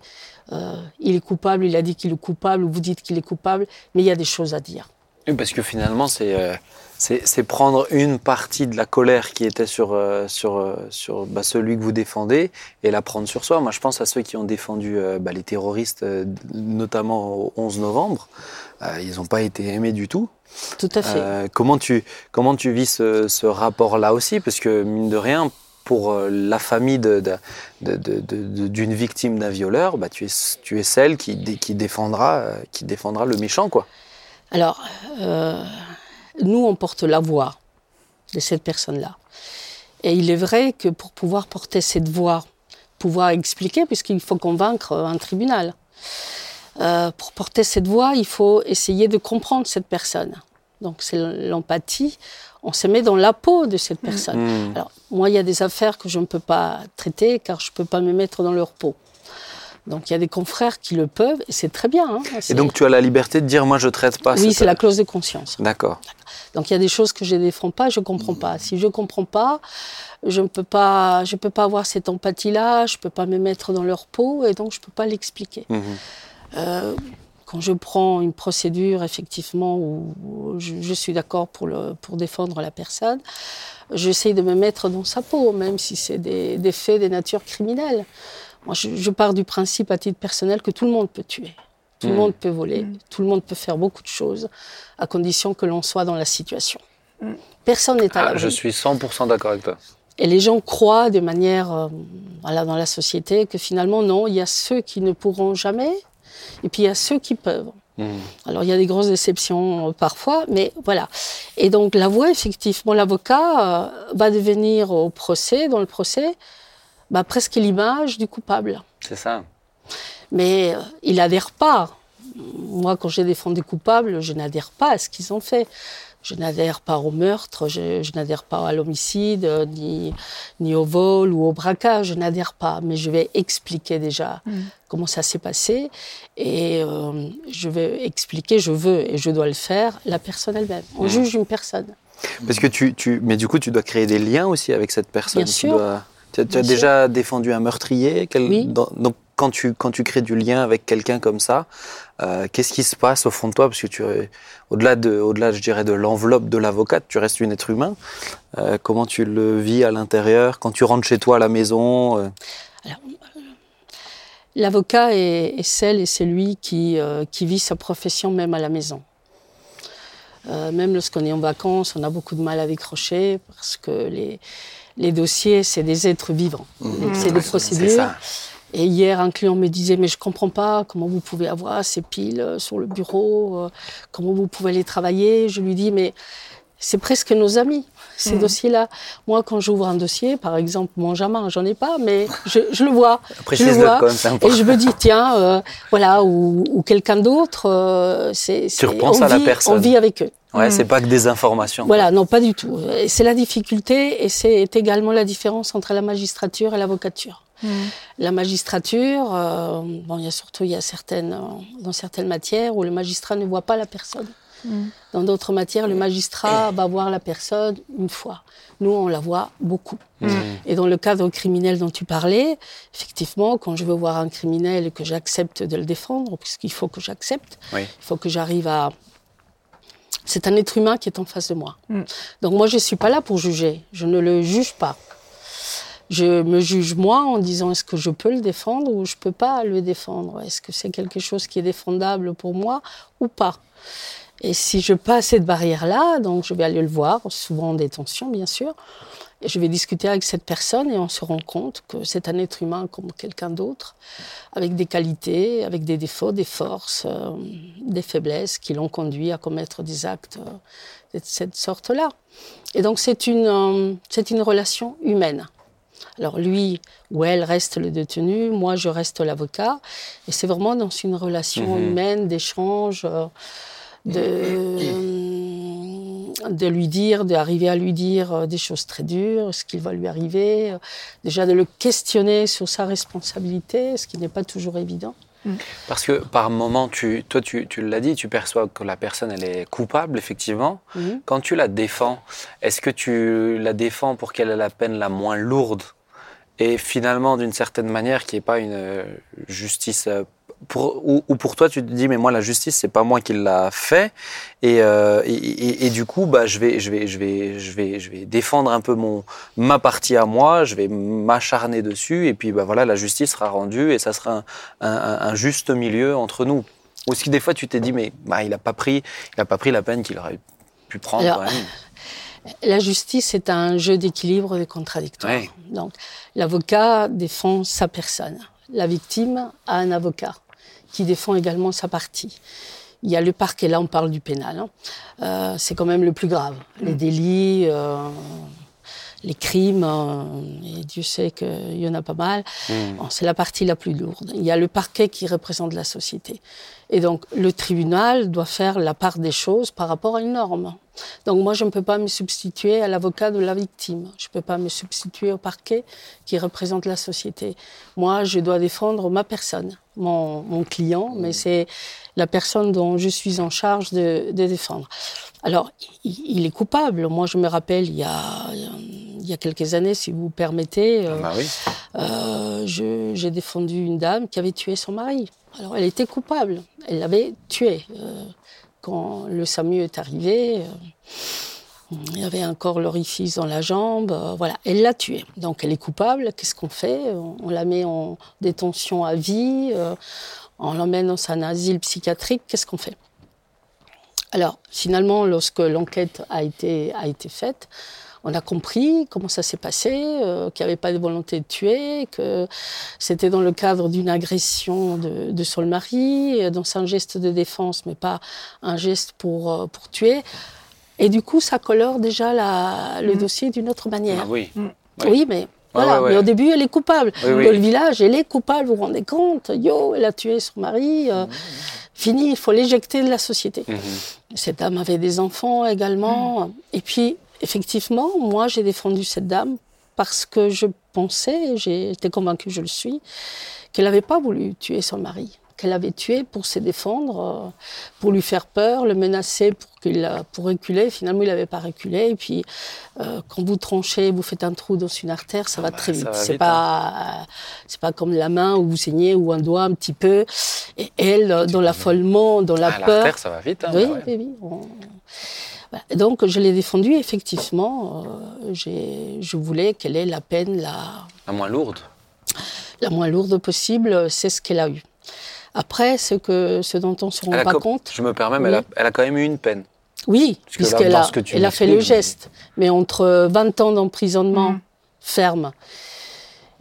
Speaker 5: euh, il est coupable, il a dit qu'il est coupable, ou vous dites qu'il est coupable, mais il y a des choses à dire.
Speaker 1: parce que finalement, c'est euh, c'est prendre une partie de la colère qui était sur, euh, sur, sur bah, celui que vous défendez et la prendre sur soi. Moi, je pense à ceux qui ont défendu bah, les terroristes, notamment au 11 novembre. ils n'ont pas été aimés du tout.
Speaker 5: Tout à fait.
Speaker 1: comment, tu, comment tu vis ce, ce rapport-là aussi? Parce que, mine de rien, pour euh, la famille d'une victime d'un violeur, bah, tu, es, tu es celle qui, défendra, euh, qui défendra le méchant. Quoi.
Speaker 5: Alors, euh, nous, on porte la voix de cette personne-là. Et il est vrai que pour pouvoir porter cette voix, pouvoir expliquer, puisqu'il faut convaincre un tribunal, pour porter cette voix, il faut essayer de comprendre cette personne. Donc c'est l'empathie on se met dans la peau de cette personne. Mm. Alors, moi, il y a des affaires que je ne peux pas traiter car je ne peux pas me mettre dans leur peau. Donc, il y a des confrères qui le peuvent et c'est très bien. Hein.
Speaker 1: et donc, tu as la liberté de dire, moi, je ne traite pas.
Speaker 5: Oui, c'est la clause de conscience.
Speaker 1: D'accord.
Speaker 5: Donc, il y a des choses que je ne défends pas, je ne comprends pas. Si je ne comprends pas, je ne peux pas, je peux pas avoir cette empathie-là, je ne peux pas me mettre dans leur peau et donc je ne peux pas l'expliquer. Mm-hmm. Euh, quand je prends une procédure, effectivement, où je, suis d'accord pour, pour défendre la personne, j'essaye de me mettre dans sa peau, même si c'est des, des, faits des natures criminelles. Moi, je, pars du principe, à titre personnel, que tout le monde peut tuer. Tout le mmh. monde peut voler, mmh. tout le monde peut faire beaucoup de choses, à condition que l'on soit dans la situation. Mmh. Personne n'est à ah,
Speaker 1: Je suis 100% d'accord avec toi.
Speaker 5: Et les gens croient de manière, euh, voilà, dans la société, que finalement, non, il y a ceux qui ne pourront jamais, et puis il y a ceux qui peuvent. Hmm. Alors il y a des grosses déceptions euh, parfois, mais voilà. Et donc la voix, effectivement, l'avocat euh, va devenir au procès, dans le procès, bah, presque l'image du coupable.
Speaker 1: C'est ça.
Speaker 5: Mais euh, il n'adhère pas. Moi, quand j'ai défendu coupables, je n'adhère pas à ce qu'ils ont fait. Je n'adhère pas au meurtre, je, n'adhère pas à l'homicide, ni, ni au vol ou au braquage, je n'adhère pas. Mais je vais expliquer déjà mm. comment ça s'est passé et euh, je vais expliquer, je veux et je dois le faire, la personne elle-même. On mm. juge une personne.
Speaker 1: Parce que tu, tu, mais du coup, tu dois créer des liens aussi avec cette personne.
Speaker 5: Bien sûr.
Speaker 1: Tu, as, déjà défendu un meurtrier.
Speaker 5: oui.
Speaker 1: donc, quand tu, quand tu crées du lien avec quelqu'un comme ça, euh, qu'est-ce qui se passe au fond de toi? Parce que tu, au-delà de, au-delà, je dirais, de l'enveloppe de l'avocate, tu restes une être humain. Euh, comment tu le vis à l'intérieur? Quand tu rentres chez toi à la maison euh?
Speaker 5: L'avocat est, celle et c'est lui qui, qui vit sa profession même à la maison. même lorsqu'on est en vacances, on a beaucoup de mal à décrocher parce que les, les dossiers, c'est des êtres vivants. Mmh. C'est des procédures. Et hier, un client me disait, mais je comprends pas comment vous pouvez avoir ces piles euh, sur le bureau, euh, comment vous pouvez les travailler. Je lui dis, mais c'est presque nos amis, ces mmh. dossiers-là. Moi, quand j'ouvre un dossier, par exemple, mon Jamin, j'en ai pas, mais je, je le vois. je le vois. et je me dis, tiens, euh, voilà, ou, ou quelqu'un d'autre, c'est,
Speaker 1: tu repenses à la personne.
Speaker 5: On vit avec eux.
Speaker 1: Ouais, c'est pas que des informations.
Speaker 5: Voilà, non, pas du tout. C'est la difficulté et c'est également la différence entre la magistrature et l'avocature. Mm. La magistrature, euh, bon, il y a surtout il y a certaines, dans certaines matières où le magistrat ne voit pas la personne. Mm. Dans d'autres matières, le magistrat va voir la personne une fois. Nous, on la voit beaucoup. Mm. Et dans le cadre criminel dont tu parlais, effectivement, quand je veux voir un criminel et que j'accepte de le défendre, puisqu'il faut que j'accepte, il faut que j'arrive à c'est un être humain qui est en face de moi. Donc moi, je ne suis pas là pour juger. Je ne le juge pas je me juge moi en disant est-ce que je peux le défendre ou je peux pas le défendre? Est-ce que c'est quelque chose qui est défendable pour moi ou pas? Et si je passe cette barrière-là, donc je vais aller le voir, souvent en détention bien sûr, et je vais discuter avec cette personne et on se rend compte que c'est un être humain comme quelqu'un d'autre, avec des qualités, avec des défauts, des forces, euh, des faiblesses qui l'ont conduit à commettre des actes euh, de cette sorte-là. Et donc c'est une, euh, c'est une relation humaine. Alors lui ou elle reste le détenu, moi je reste l'avocat. Et c'est vraiment dans une relation mhm. humaine, d'échange, euh, de, de lui dire, d'arriver à lui dire euh, des choses très dures, ce qu'il va lui arriver, euh, déjà de le questionner sur sa responsabilité, ce qui n'est pas toujours évident.
Speaker 1: Mm. Parce que par moment, tu, toi, tu, tu l'as dit, tu perçois que la personne, elle est coupable, effectivement. Mm-hmm. Quand tu la défends, est-ce que tu la défends pour qu'elle ait la peine la moins lourde et finalement d'une certaine manière qui n'est pas une euh, justice euh, pour, ou, pour toi tu te dis mais moi la justice c'est pas moi qui l'a fait et, euh, et, et, du coup bah je vais je vais je vais je vais je vais défendre un peu mon ma partie à moi je vais m'acharner dessus et puis bah voilà la justice sera rendue et ça sera un, un, un juste milieu entre nous aussi des fois tu t'es dit mais bah, il a pas pris il a pas pris la peine qu'il aurait pu prendre quand même.
Speaker 5: La justice est un jeu d'équilibre et contradictoire. Donc, l'avocat défend sa personne. La victime a un avocat qui défend également sa partie. Il y a le parquet, là on parle du pénal. Hein. Euh, c'est quand même le plus grave. Les mm. délits, euh, les crimes, euh, et Dieu sait qu'il y en a pas mal. Mm. c'est la partie la plus lourde. Il y a le parquet qui représente la société. Et donc le tribunal doit faire la part des choses par rapport à une norme. Donc moi, je ne peux pas me substituer à l'avocat de la victime. Je ne peux pas me substituer au parquet qui représente la société. Moi, je dois défendre ma personne, mon, mon client, mais c'est la personne dont je suis en charge de, de défendre. Alors, il, est coupable. Moi, je me rappelle, il y a, il y a quelques années, si vous permettez, euh,
Speaker 1: ah bah
Speaker 5: euh, j'ai défendu une dame qui avait tué son mari. Alors, elle était coupable. Elle l'avait tué. Euh, quand le SAMU est arrivé, euh, il y avait encore l'orifice dans la jambe. Euh, voilà, elle l'a tué. Donc elle est coupable. Qu'est-ce qu'on fait? On la met en détention à vie. Euh, on l'emmène dans un asile psychiatrique. Qu'est-ce qu'on fait? Alors finalement, lorsque l'enquête a été, a été faite, on a compris comment ça s'est passé, euh, qu'il n'y avait pas de volonté de tuer, que c'était dans le cadre d'une agression de, de son mari, euh, dans un geste de défense, mais pas un geste pour, euh, pour tuer. Et du coup, ça colore déjà la, le mm. dossier d'une autre manière.
Speaker 1: Ah oui. Mm.
Speaker 5: oui. mais voilà, mais au début, elle est coupable. Dans le village, elle est coupable, vous vous rendez compte? Yo, elle a tué son mari. Mm. Fini, il faut l'éjecter de la société. Mm-hmm. Cette dame avait des enfants également. Et puis, effectivement, moi, j'ai défendu cette dame parce que je pensais, j'étais convaincue, je le suis, qu'elle n'avait pas voulu tuer son mari, qu'elle avait tué pour se défendre, euh, pour lui faire peur, le menacer pour, qu'il, a- pour reculer. Finalement, il n'avait pas reculé. Et puis, euh, quand vous tranchez, vous faites un trou dans une artère, ça va
Speaker 1: bah,
Speaker 5: très vite. c'est pas, c'est pas comme la main où vous saignez ou un doigt un petit peu. Et elle, euh, dans l'affolement, dans la
Speaker 1: À
Speaker 5: peur,
Speaker 1: l'artère, ça va vite. hein,
Speaker 5: oui,
Speaker 1: bah ouais.
Speaker 5: oui, oui. on- Donc, je l'ai défendue, effectivement. euh, je voulais qu'elle ait la peine la,
Speaker 1: La moins lourde.
Speaker 5: la moins lourde possible. C'est ce qu'elle a eu. Après, ce, que, ce dont on ne se rend pas
Speaker 1: co-
Speaker 5: compte,
Speaker 1: Je me permets, mais
Speaker 5: Oui.
Speaker 1: elle, a, elle a quand même eu une peine.
Speaker 5: oui, puisqu'elle a, elle a fait le geste. Mais entre 20 ans d'emprisonnement
Speaker 2: Mhm.
Speaker 5: ferme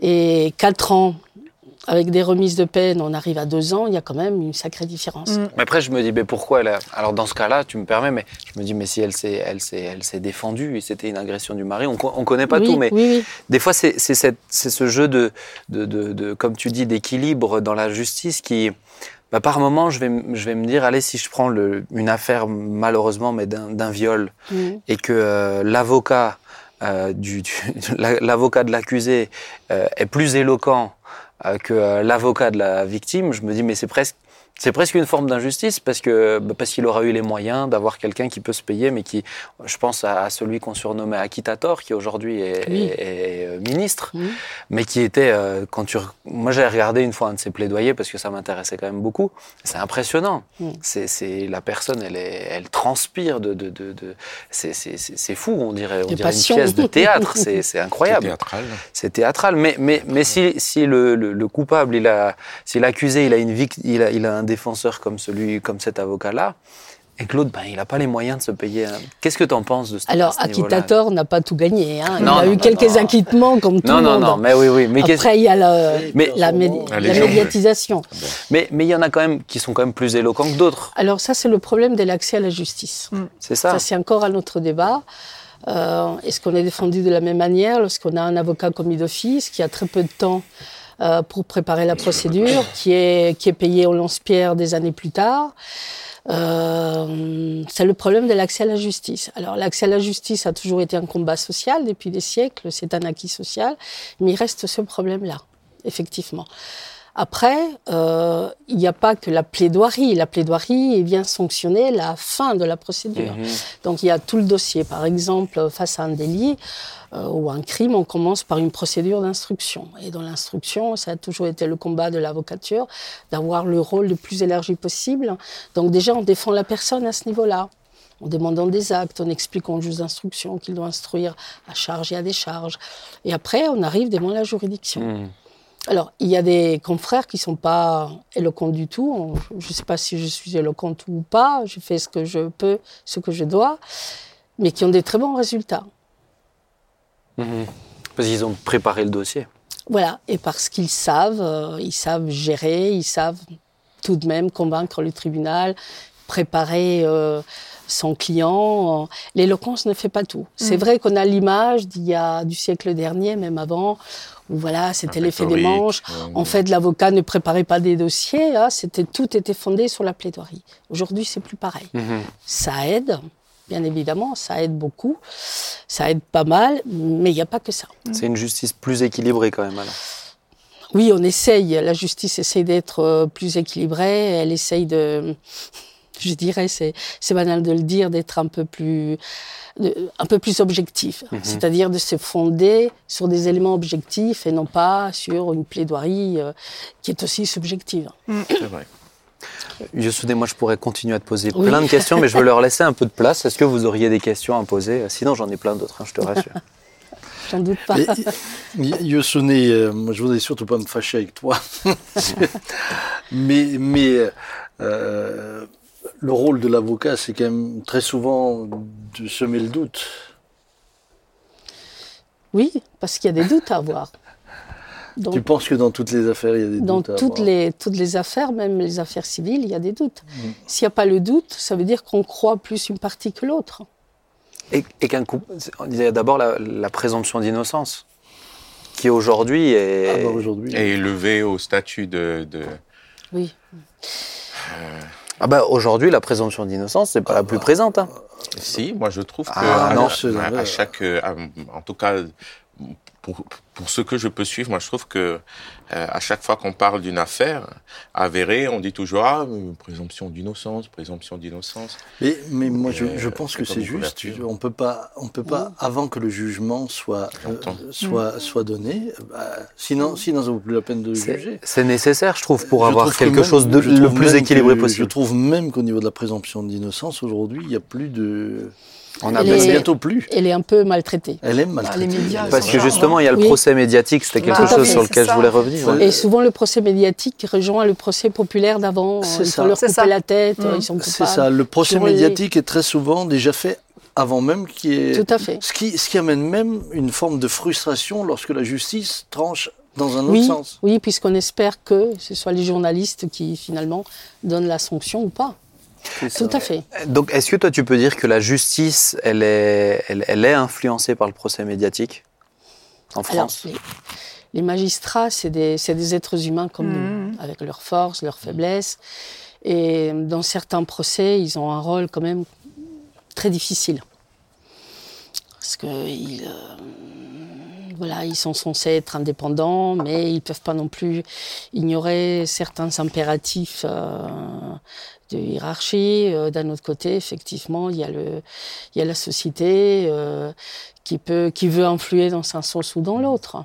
Speaker 5: et 4 ans avec des remises de peine, on arrive à 2 ans, il y a quand même une sacrée différence.
Speaker 2: Mm.
Speaker 1: Mais après, je me dis, mais pourquoi elle a... Alors, dans ce cas-là, tu me permets, mais je me dis, mais si elle s'est, elle s'est, elle s'est défendue et c'était une agression du mari, on, co- on connaît pas
Speaker 5: oui,
Speaker 1: tout, mais
Speaker 5: oui, oui.
Speaker 1: des fois, c'est, ce jeu de, de, de, de- comme tu dis, d'équilibre dans la justice qui, bah, par moment, je vais, m- je vais me dire, allez, si je prends le, une affaire, malheureusement, mais d'un, viol,
Speaker 5: Mhm.
Speaker 1: et que euh, l'avocat euh, du, du- la- l'avocat de l'accusé euh, est plus éloquent que euh, l'avocat de la victime, je me dis mais c'est presque c'est presque une forme d'injustice parce que bah, parce qu'il aura eu les moyens d'avoir quelqu'un qui peut se payer, mais qui, je pense à, à celui qu'on surnommait Akitator, qui aujourd'hui est,
Speaker 5: Oui.
Speaker 1: est- est, euh, ministre, mais qui était euh, quand tu, moi j'ai regardé une fois un de ses plaidoyers parce que ça m'intéressait quand même beaucoup. C'est impressionnant. C'est, c'est la personne, elle est, elle transpire de, de, de, de- c'est, c'est, c'est, c'est fou, on dirait, on dirait une pièce de théâtre. C'est, c'est
Speaker 4: C'est
Speaker 1: incroyable.
Speaker 4: théâtral.
Speaker 1: C'est théâtral, mais, mais, mais si, si le, le, le coupable, il a, si l'accusé, il a, une vict- il, a, il a un défenseur comme celui, comme cet avocat-là, et l'autre, ben, il n'a pas les moyens de se payer. Qu'est-ce que tu en penses de ce
Speaker 5: Alors,
Speaker 1: à ce
Speaker 5: Acquittator n'a pas tout gagné. Hein.
Speaker 1: Non,
Speaker 5: il a
Speaker 1: non,
Speaker 5: eu
Speaker 1: non,
Speaker 5: quelques
Speaker 1: non.
Speaker 5: acquittements comme tout
Speaker 1: Non,
Speaker 5: le
Speaker 1: non,
Speaker 5: monde.
Speaker 1: non, mais oui, oui. Mais,
Speaker 5: Après, il y a le-
Speaker 1: Mais-
Speaker 5: la, médi-
Speaker 4: Ah,
Speaker 5: la médiatisation.
Speaker 1: mais, mais il y en a quand même qui sont quand même plus éloquents que d'autres.
Speaker 5: Alors ça, c'est le problème de l'accès à la justice.
Speaker 1: C'est ça.
Speaker 5: Ça, c'est encore un autre débat. Euh, Est-ce qu'on est défendu de la même manière lorsqu'on a un avocat commis d'office qui a très peu de temps euh, pour préparer la procédure, qui est, qui est payé au lance-pierre des années plus tard Euh, c'est le problème de l'accès à la justice. Alors l'accès à la justice a toujours été un combat social depuis des siècles, c'est un acquis social, mais il reste ce problème-là, effectivement. Après, euh, il n'y a pas que la plaidoirie. La plaidoirie vient sanctionner la fin de la procédure.
Speaker 1: Mhm.
Speaker 5: Donc il y a tout le dossier. Par exemple, face à un délit euh, ou un crime, on commence par une procédure d'instruction. Et dans l'instruction, ça a toujours été le combat de l'avocature, d'avoir le rôle le plus élargi possible. Donc déjà, on défend la personne à ce niveau-là. En demandant des actes, en expliquant au juge d'instruction qu'il doit instruire à charge et à décharge. Et après, on arrive devant la juridiction.
Speaker 1: Mhm.
Speaker 5: Alors, il y a des confrères qui sont pas éloquents du tout. Je ne sais pas si je suis éloquente ou pas. Je fais ce que je peux, ce que je dois, mais qui ont des très bons résultats.
Speaker 1: Mhm. Parce qu'ils ont préparé le dossier.
Speaker 5: Voilà. Et parce qu'ils savent, euh, ils savent gérer, ils savent tout de même convaincre le tribunal, préparer euh, son client. L'éloquence ne fait pas tout. C'est vrai qu'on a l'image d'il y a du siècle dernier, même avant, où voilà, c'était l'effet des manches.
Speaker 4: euh,
Speaker 5: En fait, l'avocat ne préparait pas des dossiers. hein, c'était tout était fondé sur la plaidoirie. Aujourd'hui, c'est plus pareil.
Speaker 1: Mhm.
Speaker 5: Ça aide, bien évidemment, ça aide beaucoup, ça aide pas mal, mais il n'y a pas que ça.
Speaker 1: C'est une justice plus équilibrée quand même. Alors.
Speaker 5: Oui, on essaye. La justice essaye d'être euh, plus équilibrée. Elle essaye de, je dirais, c'est c'est banal de le dire, d'être un peu plus, de- un peu plus objectif. C'est-à-dire de se fonder sur des éléments objectifs et non pas sur une plaidoirie euh, qui est aussi subjective.
Speaker 4: C'est vrai.
Speaker 1: Yosuné, moi je pourrais continuer à te poser
Speaker 5: Oui.
Speaker 1: plein de questions, mais je veux leur laisser un peu de place. Est-ce que vous auriez des questions à poser? Sinon, j'en ai plein d'autres, hein, je te rassure.
Speaker 5: J'en doute pas.
Speaker 3: Mais, Y- Yosune, euh, moi, je voudrais surtout pas me fâcher avec toi. mais mais euh, le rôle de l'avocat, c'est quand même très souvent de semer le doute.
Speaker 5: Oui, parce qu'il y a des doutes à avoir. Donc,
Speaker 3: Tu penses que dans toutes les affaires, il y a des
Speaker 5: dans
Speaker 3: doutes à
Speaker 5: toutes
Speaker 3: avoir.
Speaker 5: les, toutes les affaires, même les affaires civiles, il y a des doutes. S'il n'y a pas le doute, ça veut dire qu'on croit plus une partie que l'autre.
Speaker 1: Et, et qu'un coup, il y a d'abord la, la présomption d'innocence, qui aujourd'hui est.
Speaker 3: Ah, bah, aujourd'hui.
Speaker 4: Et élevé au statut de, de-
Speaker 5: Oui.
Speaker 1: Ah bah, aujourd'hui, la présomption d'innocence, c'est pas la plus présente. hein.
Speaker 4: Si, moi je trouve que
Speaker 1: Ah,
Speaker 4: à,
Speaker 1: non,
Speaker 4: à- chaque, euh, en tout cas, pour, pour ce que je peux suivre, moi je trouve que euh, à chaque fois qu'on parle d'une affaire avérée, on dit toujours ah présomption d'innocence, présomption d'innocence.
Speaker 3: Mais, mais moi, je, je
Speaker 4: euh,
Speaker 3: pense que c'est juste.
Speaker 4: couverture.
Speaker 3: On peut pas, on peut pas, avant que le jugement soit euh, soit soit donné. bah, sinon, sinon, ça vaut plus la peine de juger.
Speaker 1: c'est nécessaire, je trouve, pour
Speaker 3: Je
Speaker 1: avoir
Speaker 3: trouve que
Speaker 1: quelque
Speaker 3: même-
Speaker 1: chose de le plus équilibré
Speaker 3: que-
Speaker 1: possible.
Speaker 3: Je trouve même qu'au niveau de la présomption d'innocence, aujourd'hui, il n'y a plus de.
Speaker 1: On a
Speaker 5: est-
Speaker 3: bientôt plus.
Speaker 5: Elle est un peu maltraitée.
Speaker 3: Elle est maltraitée.
Speaker 2: les médias,
Speaker 1: Parce que justement, il y a le
Speaker 5: Oui.
Speaker 1: procès médiatique, c'était quelque
Speaker 2: Bah,
Speaker 1: chose sur lequel je voulais revenir.
Speaker 3: Ouais.
Speaker 5: Et souvent, le procès médiatique rejoint le procès populaire d'avant.
Speaker 3: C'est
Speaker 5: Ils
Speaker 3: ça.
Speaker 5: faut leur couper
Speaker 2: ça.
Speaker 5: la tête,
Speaker 2: Mm.
Speaker 5: ils sont coupables.
Speaker 3: C'est ça. Le procès
Speaker 5: les-
Speaker 3: médiatique est très souvent déjà fait avant même qu'il y ait.
Speaker 5: Tout à fait.
Speaker 3: Ce qui, ce qui amène même une forme de frustration lorsque la justice tranche dans un autre
Speaker 5: Oui,
Speaker 3: sens.
Speaker 5: oui puisqu'on espère que ce soit les journalistes qui, finalement, donnent la sanction ou pas. Tout à fait.
Speaker 1: Donc, est-ce que toi, tu peux dire que la justice, elle est, elle, elle est influencée par le procès médiatique en
Speaker 5: Alors,
Speaker 1: France?
Speaker 5: les, les magistrats, c'est des, c'est des êtres humains comme nous, avec leurs forces, leurs faiblesses. Et dans certains procès, ils ont un rôle quand même très difficile. Parce qu'ils voilà, ils sont censés être indépendants, mais ils ne peuvent pas non plus ignorer certains impératifs euh, de hiérarchie. Euh, D'un autre côté, effectivement, il y a, le, il y a la société euh, qui, peut, qui veut influer dans un sens ou dans l'autre.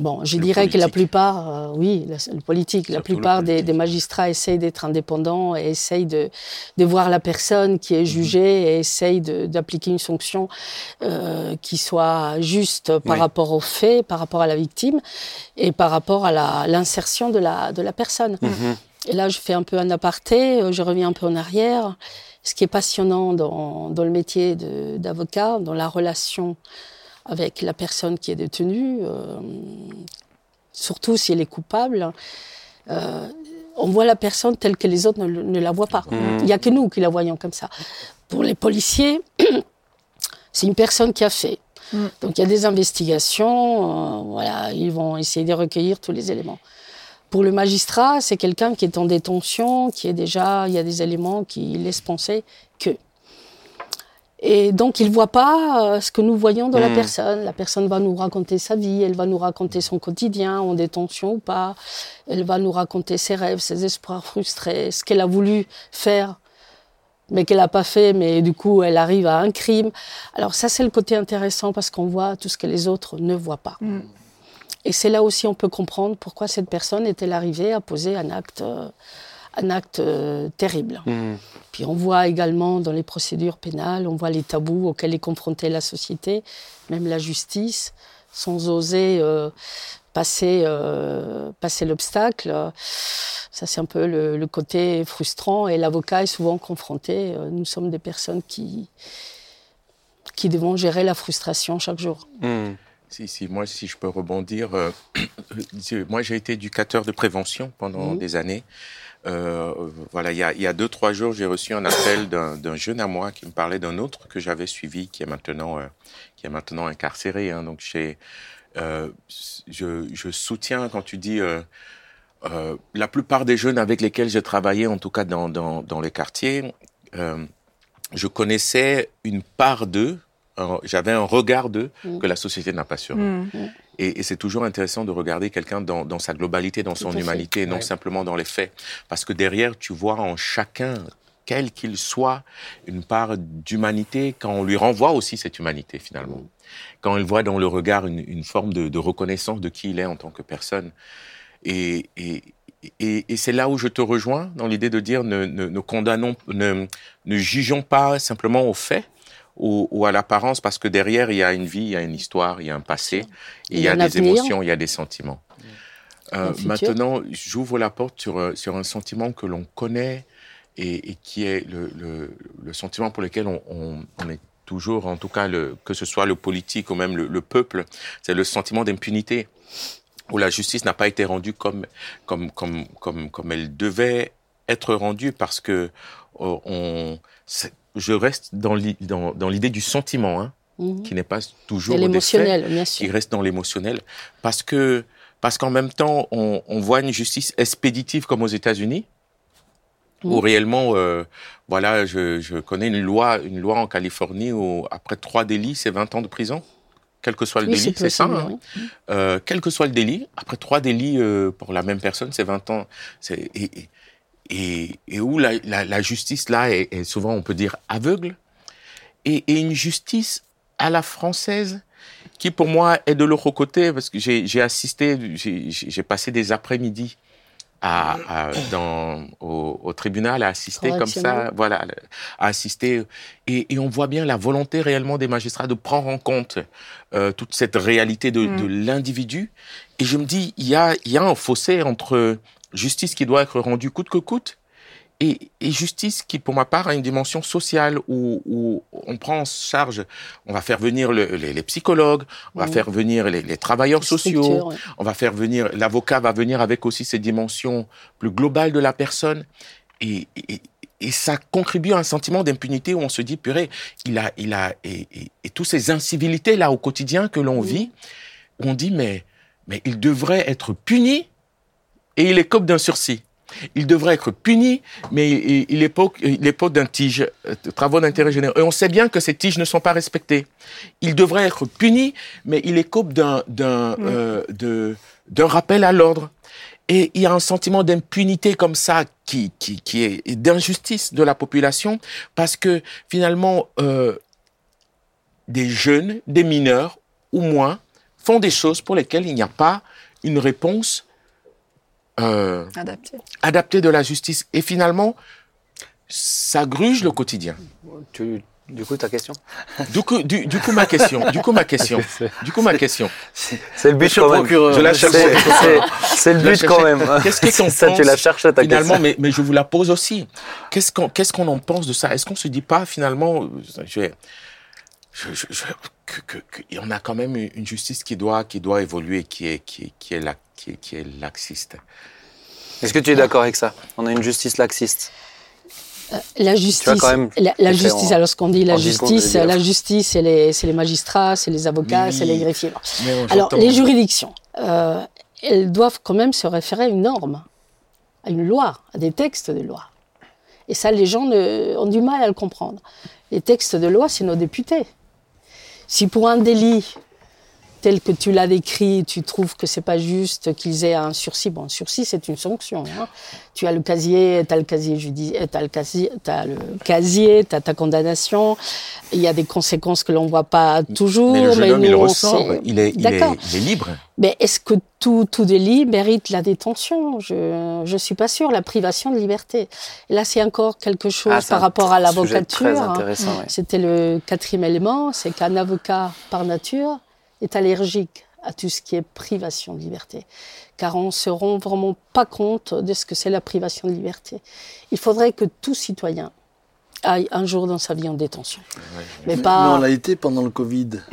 Speaker 5: Bon, je
Speaker 4: Le
Speaker 5: dirais que la plupart, euh, oui, la- le politique, la
Speaker 4: Surtout
Speaker 5: plupart des,
Speaker 4: politique.
Speaker 5: des magistrats essayent d'être indépendants et essayent de, de voir la personne qui est jugée et essayent d'appliquer une sanction euh, qui soit juste par
Speaker 1: Oui.
Speaker 5: rapport aux faits, par rapport à la victime et par rapport à l'insertion de la, de la personne.
Speaker 1: Mhm.
Speaker 5: Et là, je fais un peu un aparté, euh, je reviens un peu en arrière. Ce qui est passionnant dans, dans le métier d'avocat, dans la relation avec la personne qui est détenue, euh, surtout si elle est coupable, euh, on voit la personne telle que les autres ne, la voient pas.
Speaker 1: Mhm.
Speaker 5: Il n'y a que nous qui la voyons comme ça. Pour les policiers, c'est une personne qui a fait.
Speaker 2: Mm.
Speaker 5: Donc il y a des investigations, euh, voilà, ils vont essayer de recueillir tous les éléments. Pour le magistrat, c'est quelqu'un qui est en détention, qui est déjà, il y a des éléments qui laissent penser que. Et donc, il ne voit pas euh, ce que nous voyons dans la
Speaker 1: Hmm.
Speaker 5: personne. La personne va nous raconter sa vie, elle va nous raconter son quotidien, en détention ou pas. Elle va nous raconter ses rêves, ses espoirs frustrés, ce qu'elle a voulu faire, mais qu'elle n'a pas fait, mais du coup, elle arrive à un crime. Alors ça, c'est le côté intéressant parce qu'on voit tout ce que les autres ne voient pas.
Speaker 2: Mm.
Speaker 5: Et c'est là aussi on peut comprendre pourquoi cette personne est-elle arrivée à poser un acte, euh, un acte euh, terrible.
Speaker 1: Mhm.
Speaker 5: Puis on voit également dans les procédures pénales, on voit les tabous auxquels est confrontée la société, même la justice, sans oser euh, passer, euh, passer l'obstacle. Ça, c'est un peu le, le côté frustrant et l'avocat est souvent confronté. Nous sommes des personnes qui, qui devons gérer la frustration chaque jour.
Speaker 1: Mhm.
Speaker 4: Si, si, moi, si je peux rebondir, euh, moi j'ai été éducateur de prévention pendant
Speaker 5: Mhm.
Speaker 4: des années. Euh, voilà, il y a, il y a deux, trois jours, j'ai reçu un appel d'un jeune à moi qui me parlait d'un autre que j'avais suivi, qui est maintenant, euh, qui est maintenant incarcéré. hein. donc, je, je soutiens quand tu dis la plupart des jeunes avec lesquels j'ai travaillé, en tout cas dans, dans, dans les quartiers, je connaissais une part d'eux, j'avais un regard d'eux
Speaker 5: Mm.
Speaker 4: que la société n'a pas sur eux.
Speaker 2: Mm.
Speaker 4: Et, et c'est toujours intéressant de regarder quelqu'un dans, dans sa globalité, dans son humanité, et non
Speaker 1: Ouais.
Speaker 4: simplement dans les faits. Parce que derrière, tu vois en chacun, quel qu'il soit, une part d'humanité, quand on lui renvoie aussi cette humanité finalement. Quand il voit dans le regard une, une forme de, de reconnaissance de qui il est en tant que personne. Et, et, et, et c'est là où je te rejoins, dans l'idée de dire ne, ne, ne condamnons, ne, ne jugeons pas simplement aux faits ou, ou à l'apparence, parce que derrière, il y a une vie, il y a une histoire, il y a un passé, et il y a des émotions, il y a des sentiments. Euh, maintenant, j'ouvre la porte sur, euh, sur un sentiment que l'on connaît et, et qui est le, le, le sentiment pour lequel on, on, on est toujours, en tout cas, le, que ce soit le politique ou même le, le peuple, c'est le sentiment d'impunité où la justice n'a pas été rendue comme, comme, comme, comme, comme elle devait être rendue parce que euh, on, je reste dans l'i- dans, dans l'idée du sentiment, hein,
Speaker 5: Mhm.
Speaker 4: qui n'est pas toujours
Speaker 5: l'émotionnel, bien
Speaker 4: qui
Speaker 5: sûr.
Speaker 4: reste dans l'émotionnel, parce que parce qu'en même temps, on, on voit une justice expéditive comme aux États-Unis, où
Speaker 5: Mm.
Speaker 4: réellement, euh, voilà, je, je connais une loi, une loi en Californie où après trois délits, c'est 20 ans de prison. quel que soit le
Speaker 5: Oui,
Speaker 4: délit,
Speaker 5: c'est
Speaker 4: ça. hein.
Speaker 5: oui.
Speaker 4: Euh, quel que soit le délit, après trois délits euh, pour la même personne, c'est 20 ans. C'est- Et, et, et, et où la, la, la justice, là, est, est souvent, on peut dire, aveugle. Et, et une justice à la française qui, pour moi, est de l'autre côté, parce que j'ai j'ai assisté, j'ai- passé des après-midi à, à- dans, au, au tribunal à assister comme ça, voilà, à assister. Et, et on voit bien la volonté réellement des magistrats de prendre en compte euh, toute cette réalité de,
Speaker 2: Mm.
Speaker 4: de l'individu. Et je me dis, il y a, il y a un fossé entre justice qui doit être rendue coûte que coûte et, et justice qui, pour ma part, a une dimension sociale où, où on prend en charge, on va faire venir le- les, les psychologues, on va faire venir les, les travailleurs sociaux,
Speaker 5: ouais.
Speaker 4: on va faire venir, l'avocat va venir avec aussi ces dimensions plus globales de la personne. Et, et, et ça contribue à un sentiment d'impunité où on se dit, purée, il a, il a, et, toutes ces incivilités là au quotidien que l'on vit, où on dit, mais, mais il devrait être puni et il écope d'un sursis. Il devrait être puni, mais il, il il époque d'un tige, euh, de travaux d'intérêt général. Et on sait bien que ces tiges ne sont pas respectées. Il devrait être puni, mais il écope d'un, d'un, euh, de, d'un rappel à l'ordre. Et il y a un sentiment d'impunité comme ça qui, qui, qui est d'injustice de la population parce que finalement, euh, des jeunes, des mineurs ou moins font des choses pour lesquelles il n'y a pas une réponse euh,
Speaker 2: Adapté.
Speaker 4: adaptée de la justice. Et finalement, ça gruge le quotidien.
Speaker 1: Tu- du coup, ta question
Speaker 4: Du coup, du, du coup ma question, du coup ma question, du coup ma question.
Speaker 1: C'est le but quand même.
Speaker 3: procureur,
Speaker 4: Je la
Speaker 1: C'est
Speaker 4: cherchais.
Speaker 1: c'est- c'est le but quand même.
Speaker 4: Qu'est-ce que t'en
Speaker 1: Ça, tu la cherches ta
Speaker 4: Finalement,
Speaker 1: question.
Speaker 4: mais, mais je vous la pose aussi. Qu'est-ce qu'on qu'est-ce qu'on en pense de ça? Est-ce qu'on se dit pas finalement, euh, je, je, je, je- que, que, que- en a quand même une justice qui doit qui doit évoluer, qui est qui est qui est, la, qui est, qui est laxiste.
Speaker 1: Est-ce que tu es d'accord avec ça? On a une justice laxiste.
Speaker 5: La justice,
Speaker 1: même
Speaker 5: la, justice.
Speaker 1: en-
Speaker 5: alors ce qu'on dit, la justice, la justice, c'est les, magistrats, c'est les avocats,
Speaker 4: Oui,
Speaker 5: c'est les greffiers. Bon. Alors les juridictions, euh, elles doivent quand même se référer à une norme, à une loi, à des textes de loi. Et ça, les gens ne- ont du mal à le comprendre. Les textes de loi, c'est nos députés. Si pour un délit tel que tu l'as décrit, tu trouves que c'est pas juste qu'ils aient un sursis, bon, un sursis c'est une sanction. hein. Tu as le casier, tu as le casier judiciaire, tu as le casier, t'as le casier, tu as ta condamnation. Il y a des conséquences que l'on voit pas toujours.
Speaker 4: mais le jeune homme, il
Speaker 5: nous, on
Speaker 4: ressort, il est, il est,
Speaker 5: D'accord.
Speaker 4: il est libre.
Speaker 5: Mais est-ce que tout, tout délit mérite la détention? Je ne suis pas sûre. La privation de liberté. Et là, c'est encore quelque chose
Speaker 1: Ah, c'est
Speaker 5: par rapport à l'avocature. hein.
Speaker 1: ouais.
Speaker 5: C'était le quatrième élément, c'est qu'un avocat, par nature, est allergique à tout ce qui est privation de liberté. Car on ne se rend vraiment pas compte de ce que c'est la privation de liberté. Il faudrait que tout citoyen aille un jour dans sa vie en détention. Mais
Speaker 3: Mais
Speaker 5: pas
Speaker 3: on l'a été pendant le Covid.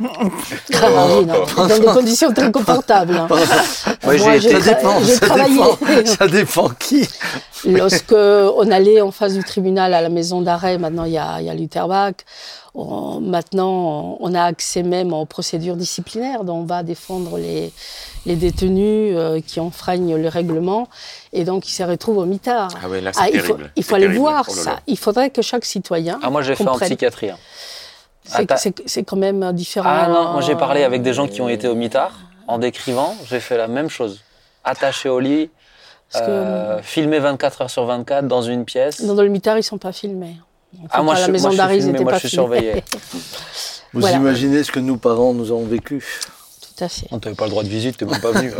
Speaker 5: Ah oui, non, dans des conditions très confortables. hein.
Speaker 1: Moi, j'ai
Speaker 5: Moi,
Speaker 1: été-
Speaker 5: j'ai
Speaker 3: Ça
Speaker 5: tra-
Speaker 3: dépend, ça
Speaker 5: travaillé.
Speaker 3: dépend, ça dépend qui.
Speaker 5: Lorsque on allait en face du tribunal à la maison d'arrêt, maintenant il y a, il y a l'Uterbach, on- maintenant on a accès même aux procédures disciplinaires, dont on va défendre les, les détenus euh, qui enfreignent le règlement, et donc ils se retrouvent au mitard.
Speaker 4: Ah ouais, là c'est
Speaker 5: Ah, il faut,
Speaker 4: terrible.
Speaker 5: il faut aller
Speaker 4: terrible.
Speaker 5: voir
Speaker 4: Oh là
Speaker 5: ça. Il faudrait que chaque citoyen
Speaker 1: Ah, moi, j'ai fait en psychiatrie. hein.
Speaker 5: C'est-
Speaker 1: Attends.
Speaker 5: c'est- quand même différent.
Speaker 1: Ah non, moi j'ai parlé avec des gens qui ont été au mitard. En décrivant, j'ai fait la même chose. Attaché au lit,
Speaker 5: que
Speaker 1: euh, filmé 24 heures sur 24 dans une pièce.
Speaker 5: dans le mitard, ils sont pas filmés.
Speaker 1: Ah, moi,
Speaker 5: à
Speaker 1: je
Speaker 5: la
Speaker 1: suis-
Speaker 5: maison
Speaker 1: moi, je filmé, moi,
Speaker 5: pas
Speaker 1: je suis surveillé.
Speaker 3: Vous
Speaker 5: Voilà.
Speaker 3: imaginez ce que nos parents nous ont vécu?
Speaker 5: Tout à fait.
Speaker 1: On t'avait pas le droit de visite, t'es même pas venu.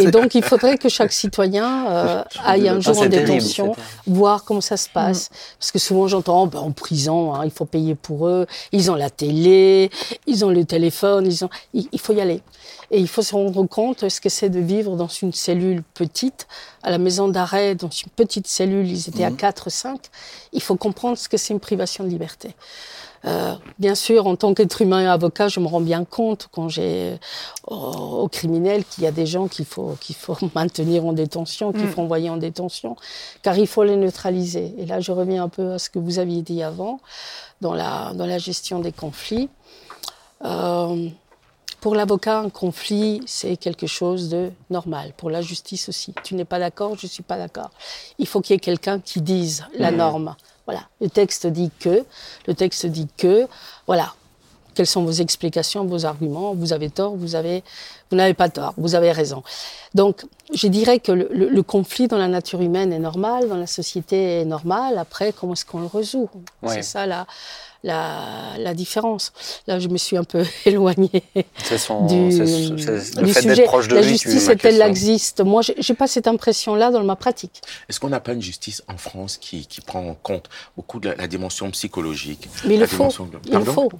Speaker 5: Et donc, il faudrait que chaque citoyen euh, aille un
Speaker 1: Ah,
Speaker 5: jour
Speaker 1: c'est
Speaker 5: en détention, voir comment ça se passe. Parce que souvent, j'entends, oh, ben, en prison, hein, il faut payer pour eux. Ils ont la télé, ils ont le téléphone, ils ont... il, il faut y aller. Et il faut se rendre compte ce que c'est de vivre dans une cellule petite, à la maison d'arrêt, dans une petite cellule, ils étaient à 4, 5. Il faut comprendre ce que c'est une privation de liberté. Euh, bien sûr, en tant qu'être humain et avocat, je me rends bien compte quand j'ai au, au criminel qu'il y a des gens qu'il faut qu'il faut maintenir en détention, qu'il faut envoyer en détention, car il faut les neutraliser. Et là, je reviens un peu à ce que vous aviez dit avant dans la dans la gestion des conflits. Euh, pour l'avocat, un conflit, c'est quelque chose de normal. Pour la justice aussi. Tu n'es pas d'accord, je suis pas d'accord. Il faut qu'il y ait quelqu'un qui dise la norme. Le texte dit que, le texte dit que, voilà. quelles sont vos explications, vos arguments? Vous avez tort, vous avez, vous n'avez pas tort, vous avez raison. Donc, je dirais que le, le- le conflit dans la nature humaine est normal, dans la société est normal. Après, comment est-ce qu'on le résout?
Speaker 1: Ouais.
Speaker 5: C'est ça la, la, la différence. Là, je me suis un peu éloignée
Speaker 1: son,
Speaker 5: du,
Speaker 1: le fait
Speaker 5: sujet.
Speaker 1: d'être proche de
Speaker 5: la
Speaker 1: lui.
Speaker 5: justice, est-elle existe Moi, j'ai pas cette impression-là dans ma pratique.
Speaker 4: Est-ce qu'on n'a pas une justice en France qui, qui prend en compte beaucoup de la, la dimension psychologique
Speaker 5: Mais il le faut.
Speaker 4: dimension
Speaker 5: Il le faut.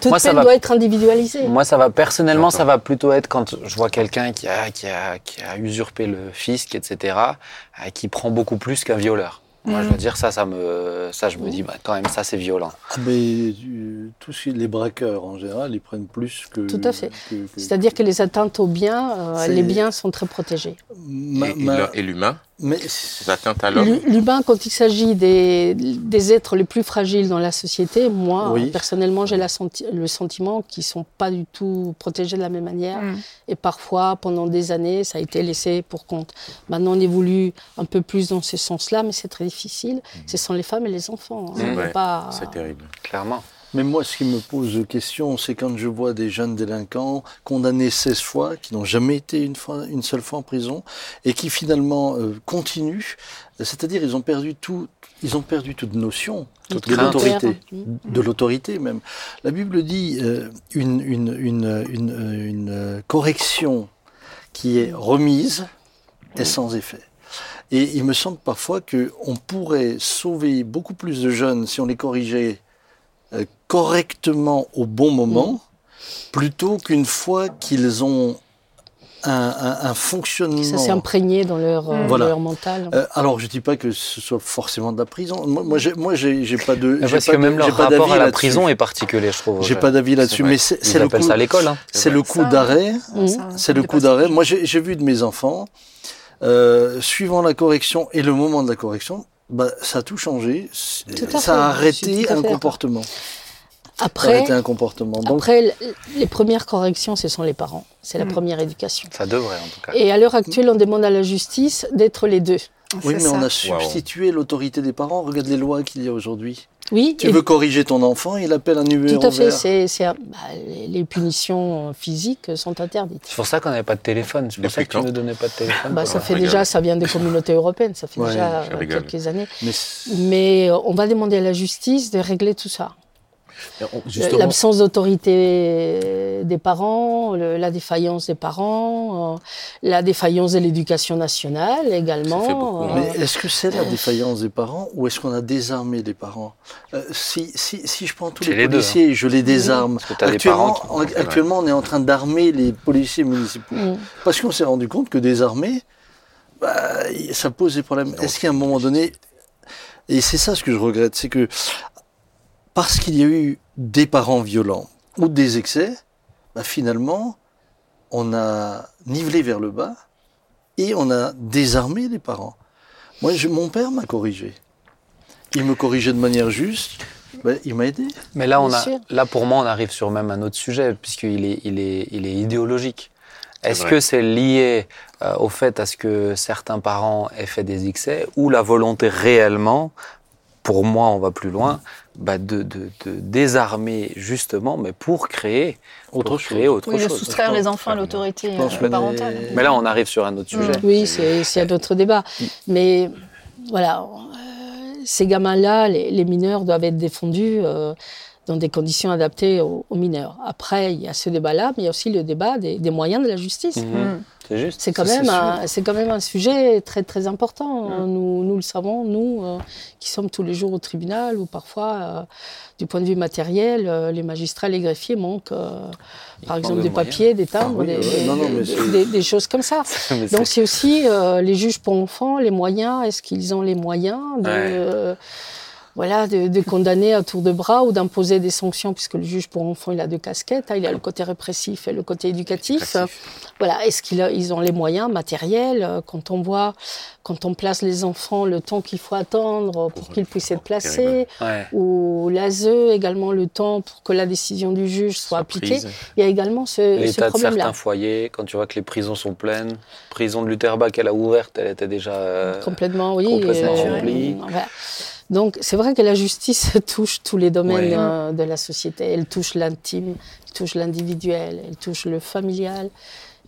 Speaker 5: Toute
Speaker 1: Moi, ça va-
Speaker 5: doit être individualisée.
Speaker 1: Moi, ça va personnellement, ça va plutôt être quand je vois quelqu'un qui a, qui, a, qui a usurpé le fisc, etc., euh, qui prend beaucoup plus qu'un violeur. Moi, je veux dire, ça, ça me, ça, je me dis, bah, quand même, ça, c'est violent.
Speaker 3: Ah, mais euh, tous les braqueurs, en général, ils prennent plus que.
Speaker 5: Tout à fait.
Speaker 3: que-
Speaker 5: C'est-à-dire que les atteintes aux biens, euh, les biens sont très protégés.
Speaker 3: Ma- ma-
Speaker 4: et l'humain,
Speaker 3: mais
Speaker 5: L'humain, quand il s'agit des, des êtres les plus fragiles dans la société, moi,
Speaker 3: Oui.
Speaker 5: personnellement, j'ai senti- le sentiment qu'ils sont pas du tout protégés de la même manière.
Speaker 2: Mm.
Speaker 5: Et parfois, pendant des années, ça a été laissé pour compte. Maintenant, on évolue un peu plus dans ce sens-là, mais c'est très difficile. Ce sont les femmes et les enfants. hein.
Speaker 1: Mm.
Speaker 4: Ouais,
Speaker 5: pas...
Speaker 4: c'est terrible.
Speaker 1: Clairement.
Speaker 3: Mais moi, ce qui me pose question, c'est quand je vois des jeunes délinquants condamnés 16 fois, qui n'ont jamais été une, fois, une seule fois en prison, et qui finalement euh, continuent. C'est-à-dire, ils ont perdu tout, ils ont perdu toute notion
Speaker 1: Toute
Speaker 3: de l'autorité,
Speaker 5: Mm.
Speaker 3: de l'autorité même. La Bible dit euh, une, une, une, une, euh, une, correction qui est remise est sans effet. Et il me semble parfois qu'on pourrait sauver beaucoup plus de jeunes si on les corrigeait correctement au bon moment, plutôt qu'une fois qu'ils ont un, un- un fonctionnement.
Speaker 5: Ça s'est imprégné dans leur, euh,
Speaker 2: Mm.
Speaker 3: Voilà.
Speaker 5: leur mental.
Speaker 3: Euh, alors, je dis pas que ce soit forcément de la prison. Moi, moi, j'ai, pas de.
Speaker 1: Parce
Speaker 3: pas
Speaker 1: que
Speaker 3: de-
Speaker 1: même leur
Speaker 3: j'ai pas
Speaker 1: rapport
Speaker 3: d'avis
Speaker 1: à la
Speaker 3: là-dessus.
Speaker 1: prison est particulier, je trouve.
Speaker 3: J'ai pas d'avis là-dessus, mais c'est, le
Speaker 1: appellent
Speaker 3: coup.
Speaker 1: ça à l'école. Hein.
Speaker 3: C'est le coup
Speaker 2: Ça,
Speaker 3: d'arrêt.
Speaker 5: Mm.
Speaker 3: C'est le
Speaker 2: de
Speaker 3: coup d'arrêt. Moi, j'ai, j'ai vu de mes enfants, euh, suivant la correction et le moment de la correction, bah, ça a tout changé.
Speaker 5: Tout
Speaker 3: ça
Speaker 5: fait,
Speaker 3: a arrêté un comportement.
Speaker 5: Après,
Speaker 3: arrêté un comportement. Donc,
Speaker 5: après, les premières corrections, ce sont les parents. C'est la
Speaker 2: Mm.
Speaker 5: première éducation.
Speaker 1: Ça devrait, en tout cas.
Speaker 5: Et à l'heure actuelle, on demande à la justice d'être les deux.
Speaker 3: oui, mais on a substitué l'autorité des parents. Regarde les lois qu'il y a aujourd'hui.
Speaker 5: Oui,
Speaker 3: Tu veux corriger ton enfant, il appelle un numéro
Speaker 5: tout à fait. C'est, c'est un- bah, les, punitions physiques sont interdites.
Speaker 1: C'est pour ça qu'on n'avait pas de téléphone. C'est pour ça que tu ne donnais pas de téléphone.
Speaker 5: Bah, ça fait
Speaker 4: rigole.
Speaker 5: déjà, ça vient des communautés européennes, ça fait
Speaker 3: Ouais,
Speaker 5: déjà euh, quelques années.
Speaker 3: Mais
Speaker 5: euh, on va demander à la justice de régler tout ça.
Speaker 4: On-
Speaker 5: Le-
Speaker 4: Justement,
Speaker 5: L'absence d'autorité des parents, le- la défaillance des parents, euh, la défaillance de l'éducation nationale également.
Speaker 4: Ça fait beaucoup, hein.
Speaker 3: Mais est-ce que c'est la défaillance des parents ou est-ce qu'on a désarmé les parents Euh, si, si, si je prends tous les,
Speaker 1: les deux, hein.
Speaker 3: policiers et je les désarme, actuellement,
Speaker 1: parents
Speaker 3: en- actuellement on est en train d'armer les policiers municipaux.
Speaker 5: Mm.
Speaker 3: Parce qu'on s'est rendu compte que désarmer, bah, ça pose des problèmes. Est-ce qu'à un moment donné, et c'est ça ce que je regrette, c'est que parce qu'il y a eu des parents violents ou des excès, bah, finalement, on a nivelé vers le bas et on a désarmé les parents. Moi, je- mon père m'a corrigé. Il me corrigeait de manière juste. Ben, il m'a aidé.
Speaker 1: Mais là, on
Speaker 5: Bien
Speaker 1: a,
Speaker 5: sûr.
Speaker 1: là, pour moi, on arrive sur même un autre sujet, puisqu'il est, il est, il est idéologique. Est-ce que c'est lié euh, au fait à ce que certains parents aient fait des excès ou la volonté réellement, pour moi, on va plus loin, bah, de, de, de désarmer justement, mais pour créer
Speaker 3: Autre
Speaker 1: pour
Speaker 3: chose.
Speaker 1: créer autre
Speaker 2: Oui, de
Speaker 1: chose.
Speaker 2: soustraire les enfants à l'autorité euh, parentale.
Speaker 1: Mais là, on arrive sur un autre sujet.
Speaker 5: Oui, c'est un autre débat. Mais voilà, euh, ces gamins-là, les, les mineurs doivent être défendus euh, dans des conditions adaptées aux, aux mineurs. Après, il y a ce débat-là, mais il y a aussi le débat des, des moyens de la justice.
Speaker 1: Mhm.
Speaker 2: Mm.
Speaker 1: C'est juste.
Speaker 5: C'est quand, même un- c'est quand même un sujet très très important. Nous, nous le savons, nous euh, qui sommes tous les jours au tribunal, ou parfois, euh, du point de vue matériel, euh, les magistrats, les greffiers manquent, par exemple,
Speaker 1: de
Speaker 5: des
Speaker 1: moyens.
Speaker 5: papiers, des timbres,
Speaker 3: Ah oui,
Speaker 5: des,
Speaker 3: non, non,
Speaker 5: choses comme ça. Donc c'est aussi les juges pour enfants, les moyens. Est-ce qu'ils ont les moyens de,
Speaker 1: Ouais.
Speaker 5: Voilà, de, de condamner à tour de bras ou d'imposer des sanctions, puisque le juge pour enfants, il a deux casquettes. hein, il a le côté répressif et le côté éducatif. Voilà, est-ce qu'ils ont les moyens matériels euh, Quand on voit, quand on place les enfants, le temps qu'il faut attendre pour
Speaker 4: Pour-
Speaker 5: qu'ils puissent être placés,
Speaker 1: Ouais.
Speaker 5: ou l'ASE également le temps pour que la décision du juge soit appliquée. Il y a également ce, ce
Speaker 1: L'état de
Speaker 5: problème-là.
Speaker 1: certains foyers, quand tu vois que les prisons sont pleines, prison de Lutherbach, elle a ouverte, elle était déjà. euh,
Speaker 5: Complètement, oui.
Speaker 1: complètement
Speaker 5: euh,
Speaker 1: remplie.
Speaker 5: voilà. Donc c'est vrai que la justice touche tous les domaines
Speaker 1: Ouais.
Speaker 5: euh, de la société. Elle touche l'intime, elle touche l'individuel, elle touche le familial,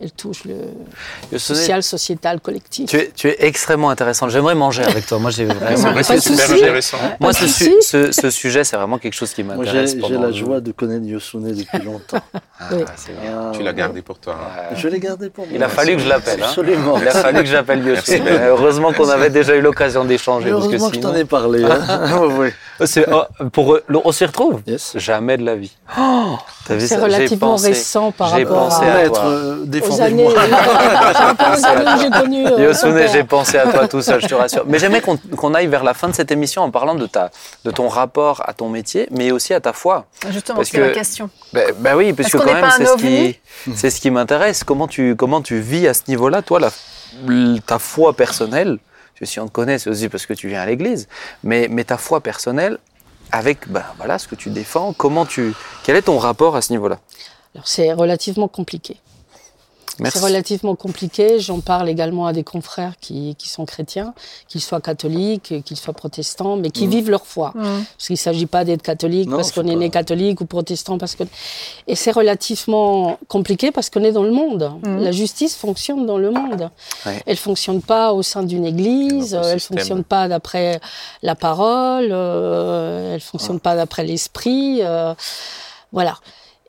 Speaker 5: elle touche le social, sociétal, collectif.
Speaker 1: tu es, tu es extrêmement intéressant. J'aimerais manger avec toi. Moi, j'ai vraiment.
Speaker 4: C'est super intéressant.
Speaker 1: Moi, ce,
Speaker 5: de
Speaker 1: su-
Speaker 5: souci.
Speaker 1: ce- ce sujet, c'est vraiment quelque chose qui
Speaker 3: Moi, j'ai
Speaker 1: m'intéresse.
Speaker 3: j'ai la joie de connaître Yosune depuis longtemps.
Speaker 1: Ah,
Speaker 5: Oui.
Speaker 1: c'est bien.
Speaker 3: Ah,
Speaker 4: Tu l'as gardé pour toi. hein.
Speaker 3: Je l'ai gardé pour moi.
Speaker 1: Il a fallu que je l'appelle. hein.
Speaker 3: Absolument.
Speaker 1: Il a fallu que j'appelle Yossone.
Speaker 4: Ben.
Speaker 1: Heureusement qu'on avait déjà eu l'occasion d'échanger. parce
Speaker 3: Heureusement que je
Speaker 1: sinon-
Speaker 3: t'en ai parlé. hein. Ouais, ouais.
Speaker 1: C'est- oh, pour, on s'y retrouve
Speaker 3: Yes.
Speaker 1: Jamais de la vie. Oh,
Speaker 5: C'est relativement
Speaker 1: pensé-
Speaker 5: récent par rapport à-
Speaker 3: euh,
Speaker 5: aux années j'ai euh,
Speaker 1: Yosune, pensé à toi tout seul, je te rassure. Mais j'aimerais qu'on qu'on aille vers la fin de cette émission en parlant de, ta, de ton rapport à ton métier, mais aussi à ta foi.
Speaker 2: Justement,
Speaker 1: Parce
Speaker 2: c'est la
Speaker 1: que-
Speaker 2: question.
Speaker 1: Ben, ben oui, parce
Speaker 2: Est-ce
Speaker 1: que
Speaker 2: qu'on
Speaker 1: quand
Speaker 2: n'est
Speaker 1: même,
Speaker 2: pas un
Speaker 1: c'est ce qui, c'est ce qui m'intéresse. Comment tu, comment tu vis à ce niveau-là, toi, la, ta foi personnelle? Parce Si on te connaît, c'est aussi parce que tu viens à l'église, mais, mais ta foi personnelle avec ben, voilà, ce que tu défends, comment tu, quel est ton rapport à ce niveau-là?
Speaker 5: Alors, C'est relativement compliqué. C'est relativement compliqué. J'en parle également à des confrères qui, qui sont chrétiens, qu'ils soient catholiques, qu'ils soient protestants, mais qui vivent leur foi. Parce qu'il ne s'agit pas d'être catholique
Speaker 3: Non,
Speaker 5: parce qu'on est
Speaker 3: pas-
Speaker 5: né catholique ou protestant parce que. Et c'est relativement compliqué parce qu'on est dans le monde. La justice fonctionne dans le monde.
Speaker 1: Ouais.
Speaker 5: Elle fonctionne pas au sein d'une église. Elle
Speaker 4: système.
Speaker 5: fonctionne pas d'après la parole. euh, elle fonctionne pas d'après l'esprit. euh, voilà.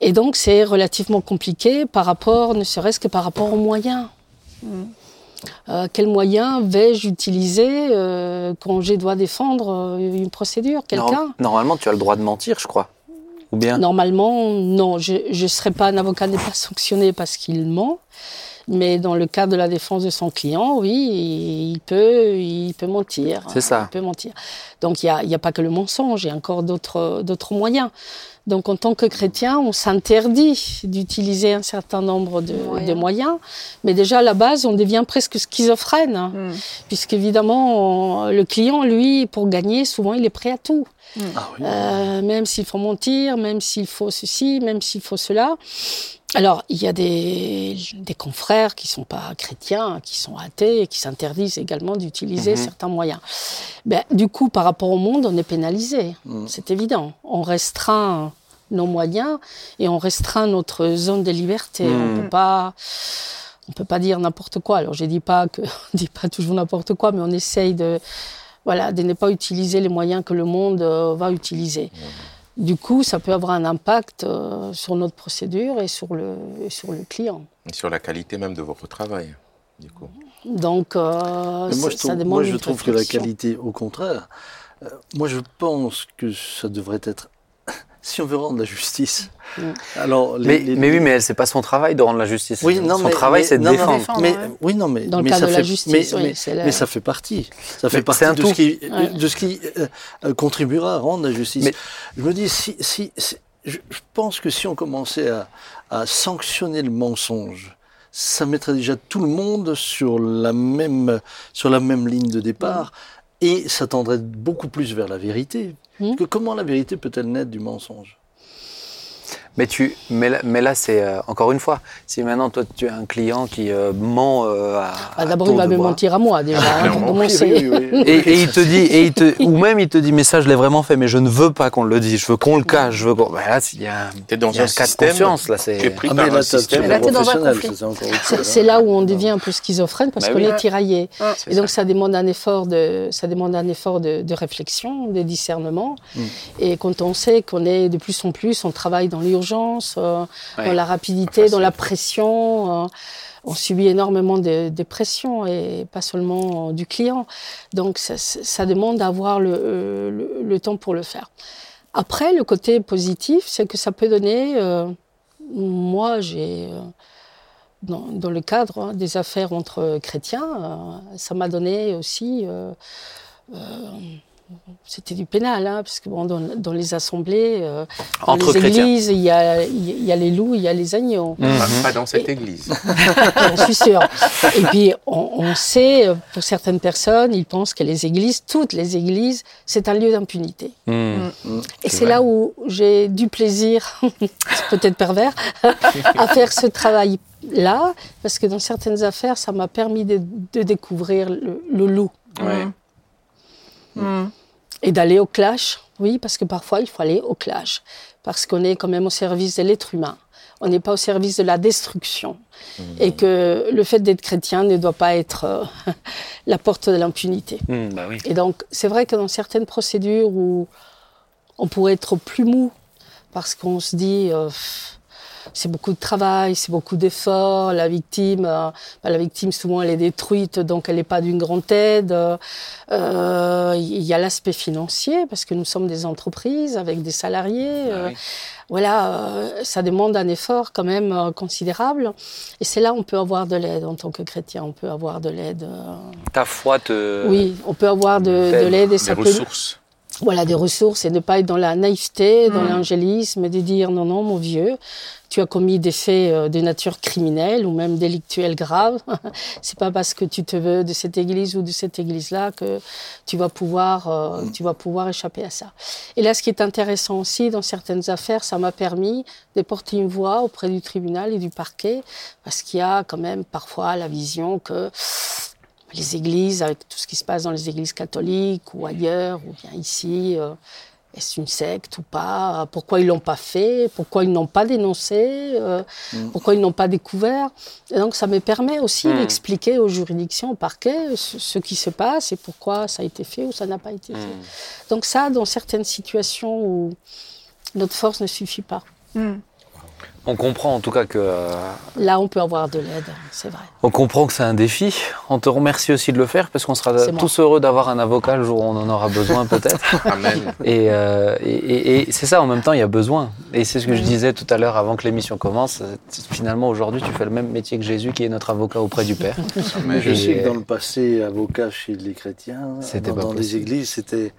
Speaker 5: Et donc c'est relativement compliqué par rapport, ne serait-ce que par rapport aux moyens. Euh, quels moyens vais-je utiliser euh, quand je dois défendre euh, une procédure, quelqu'un?
Speaker 1: Nor- Normalement, tu as le droit de mentir, je crois. Ou bien?
Speaker 5: Normalement, non. Je ne serai pas un avocat n'est pas sanctionné parce qu'il ment. Mais dans le cadre de la défense de son client, oui, il peut, il peut mentir.
Speaker 1: C'est ça.
Speaker 5: Il peut mentir. Donc il n'y a, il y a pas que le mensonge, il y a encore d'autres moyens. Donc en tant que chrétien, on s'interdit d'utiliser un certain nombre de,
Speaker 2: Moyens.
Speaker 5: de moyens. Mais déjà à la base, on devient presque schizophrène. hein.
Speaker 2: Mm.
Speaker 5: Puisqu'évidemment, le client, lui, pour gagner, souvent, il est prêt à tout.
Speaker 3: Ah oui.
Speaker 5: Euh, même s'il faut mentir, même s'il faut ceci, même s'il faut cela. Alors, il y a des, des confrères qui sont pas chrétiens, qui sont athées et qui s'interdisent également d'utiliser
Speaker 1: Mhm.
Speaker 5: certains moyens. Ben, du coup, par rapport au monde, on est pénalisé.
Speaker 3: Mhm.
Speaker 5: C'est évident. On restreint nos moyens et on restreint notre zone de liberté. On peut pas, on peut pas dire n'importe quoi. Alors, je dis pas que, on dit pas toujours n'importe quoi, mais on essaye de, voilà, de ne pas utiliser les moyens que le monde euh, va utiliser. Du coup, ça peut avoir un impact euh, sur notre procédure et sur le, et sur le client.
Speaker 4: Et sur la qualité même de votre travail, du coup.
Speaker 5: Donc, euh,
Speaker 3: moi,
Speaker 5: ça- demande
Speaker 3: moi, je
Speaker 5: une
Speaker 3: trouve que la qualité, au contraire, euh, moi, je pense que ça devrait être. Si on veut rendre la justice,
Speaker 5: Mm.
Speaker 3: alors. les-
Speaker 1: mais,
Speaker 3: les-
Speaker 1: mais oui, mais elle, c'est pas son travail de rendre la justice.
Speaker 3: Oui, non,
Speaker 1: son
Speaker 3: mais-
Speaker 1: travail, c'est de
Speaker 3: non,
Speaker 1: défendre.
Speaker 3: Mais, oui, non, mais.
Speaker 5: Dans le
Speaker 3: mais
Speaker 5: cadre
Speaker 3: ça
Speaker 5: de la
Speaker 3: fait-
Speaker 5: justice,
Speaker 3: mais,
Speaker 5: oui,
Speaker 3: mais-
Speaker 5: c'est la-
Speaker 3: mais ça fait partie. Ça fait
Speaker 1: Mais
Speaker 3: partie
Speaker 1: un
Speaker 3: de ce qui,
Speaker 5: Ouais.
Speaker 3: de ce qui euh, euh, contribuera à rendre la justice.
Speaker 1: Mais-
Speaker 3: Je me dis, si, si, si- je, je pense que si on commençait à, à sanctionner le mensonge, ça mettrait déjà tout le monde sur la même, sur la même ligne de départ et ça tendrait beaucoup plus vers la vérité.
Speaker 5: Mm.
Speaker 3: Parce que comment la vérité peut-elle naître du mensonge?
Speaker 1: Mais, tu, mais là, mais là, c'est euh, encore une fois, si maintenant toi tu as un client qui euh, ment euh, à.
Speaker 5: Ah,
Speaker 1: à
Speaker 5: D'abord, il va me mentir à moi déjà. hein,
Speaker 3: Oui.
Speaker 1: Et, et il te dit, et il te, ou même il te dit, mais ça je l'ai vraiment fait, mais je ne veux pas qu'on le dise, je veux qu'on le cache, je veux qu'on. Ben là, il y a,
Speaker 4: T'es dans
Speaker 1: il y a
Speaker 4: un
Speaker 1: un cas de conscience là,
Speaker 4: Tu es
Speaker 1: c'est.
Speaker 4: pris
Speaker 3: Ah,
Speaker 4: par
Speaker 3: mais
Speaker 4: un
Speaker 3: là, es c'est
Speaker 5: là où on devient un peu schizophrène parce
Speaker 1: Bah
Speaker 5: qu'on est tiraillé.
Speaker 4: C'est
Speaker 5: Et donc
Speaker 4: ça.
Speaker 5: demande un effort de, ça demande un effort de, de réflexion, de discernement.
Speaker 3: Mm.
Speaker 5: Et quand on sait qu'on est de plus en plus, on travaille dans l'urgence, euh,
Speaker 1: Ouais.
Speaker 5: dans la rapidité, dans la pression. euh, on subit énormément de, de pression et pas seulement euh, du client. Donc ça, demande d'avoir le, le, le temps pour le faire. Après, le côté positif, c'est que ça peut donner. moi, j'ai dans, dans le cadre hein, des affaires entre chrétiens, ça m'a donné aussi. euh, c'était du pénal, hein, parce que bon, dans, dans les assemblées, euh, dans
Speaker 1: Entre
Speaker 5: les
Speaker 1: chrétiens.
Speaker 5: églises, il y a, il y a les loups, il y a les agneaux.
Speaker 1: Mhm.
Speaker 4: Pas, pas dans cette église.
Speaker 5: J'en suis sûre. Et puis, on, on sait, euh, pour certaines personnes, ils pensent que les églises, toutes les églises, c'est un lieu d'impunité.
Speaker 1: Mhm.
Speaker 5: Et
Speaker 4: C'est
Speaker 5: là où j'ai du plaisir, c'est peut-être pervers, à faire ce travail-là, parce que dans certaines affaires, ça m'a permis de, de découvrir le, le loup.
Speaker 1: Ouais.
Speaker 5: Et d'aller au clash, oui, parce que parfois il faut aller au clash, parce qu'on est quand même au service de l'être humain. On n'est pas au service de la destruction. Et que le fait d'être chrétien ne doit pas être euh, la porte de l'impunité.
Speaker 1: Hmm, bah oui.
Speaker 5: Et donc, c'est vrai que dans certaines procédures où on pourrait être plus mou, parce qu'on se dit, euh, c'est beaucoup de travail, c'est beaucoup d'efforts, la victime, euh, bah, la victime souvent elle est détruite, donc elle n'est pas d'une grande aide. Euh, Il y a l'aspect financier, parce que nous sommes des entreprises avec des salariés.
Speaker 1: Ah
Speaker 5: euh,
Speaker 1: oui.
Speaker 5: voilà, euh, ça demande un effort quand même euh, considérable. Et c'est là où on peut avoir de l'aide en tant que chrétien. On peut avoir de l'aide. euh,
Speaker 1: Ta foi te.
Speaker 5: oui, on peut avoir de, l'aide et
Speaker 4: Des
Speaker 5: ça peut
Speaker 4: ressources.
Speaker 5: voilà, des ressources et ne pas être dans la naïveté, dans
Speaker 2: Mm.
Speaker 5: l'angélisme, et de dire non, non, mon vieux, tu as commis des faits euh, de nature criminelle ou même délictuelle grave. c'est pas parce que tu te veux de cette église ou de cette église-là que tu vas pouvoir, euh, tu vas pouvoir échapper à ça. Et là, ce qui est intéressant aussi dans certaines affaires, ça m'a permis de porter une voix auprès du tribunal et du parquet, parce qu'il y a quand même parfois la vision que les églises, avec tout ce qui se passe dans les églises catholiques ou ailleurs, ou bien ici, euh, est-ce une secte ou pas? Pourquoi ils l'ont pas fait? Pourquoi ils n'ont pas dénoncé? Euh, Pourquoi ils n'ont pas découvert? Et donc ça me permet aussi
Speaker 1: Mm.
Speaker 5: d'expliquer aux juridictions, au parquet, ce, ce qui se passe et pourquoi ça a été fait ou ça n'a pas été fait.
Speaker 1: Hmm.
Speaker 5: Donc ça, dans certaines situations où notre force ne suffit pas.
Speaker 1: On comprend en tout cas que. euh,
Speaker 5: Là, on peut avoir de l'aide, c'est vrai.
Speaker 1: On comprend que c'est un défi. On te remercie aussi de le faire parce qu'on sera
Speaker 5: moi.
Speaker 1: tous heureux d'avoir un avocat le jour où on en aura besoin peut-être.
Speaker 4: Amen.
Speaker 1: Et, euh, et- et- et c'est ça, en même temps, il y a besoin. Et c'est ce que je disais tout à l'heure avant que l'émission commence. Finalement, aujourd'hui, tu fais le même métier que Jésus, qui est notre avocat auprès du Père.
Speaker 3: Mais je
Speaker 1: Et-
Speaker 3: sais que dans le passé, avocat chez les chrétiens,
Speaker 1: C'était
Speaker 3: dans,
Speaker 1: pas
Speaker 3: dans les églises, c'était.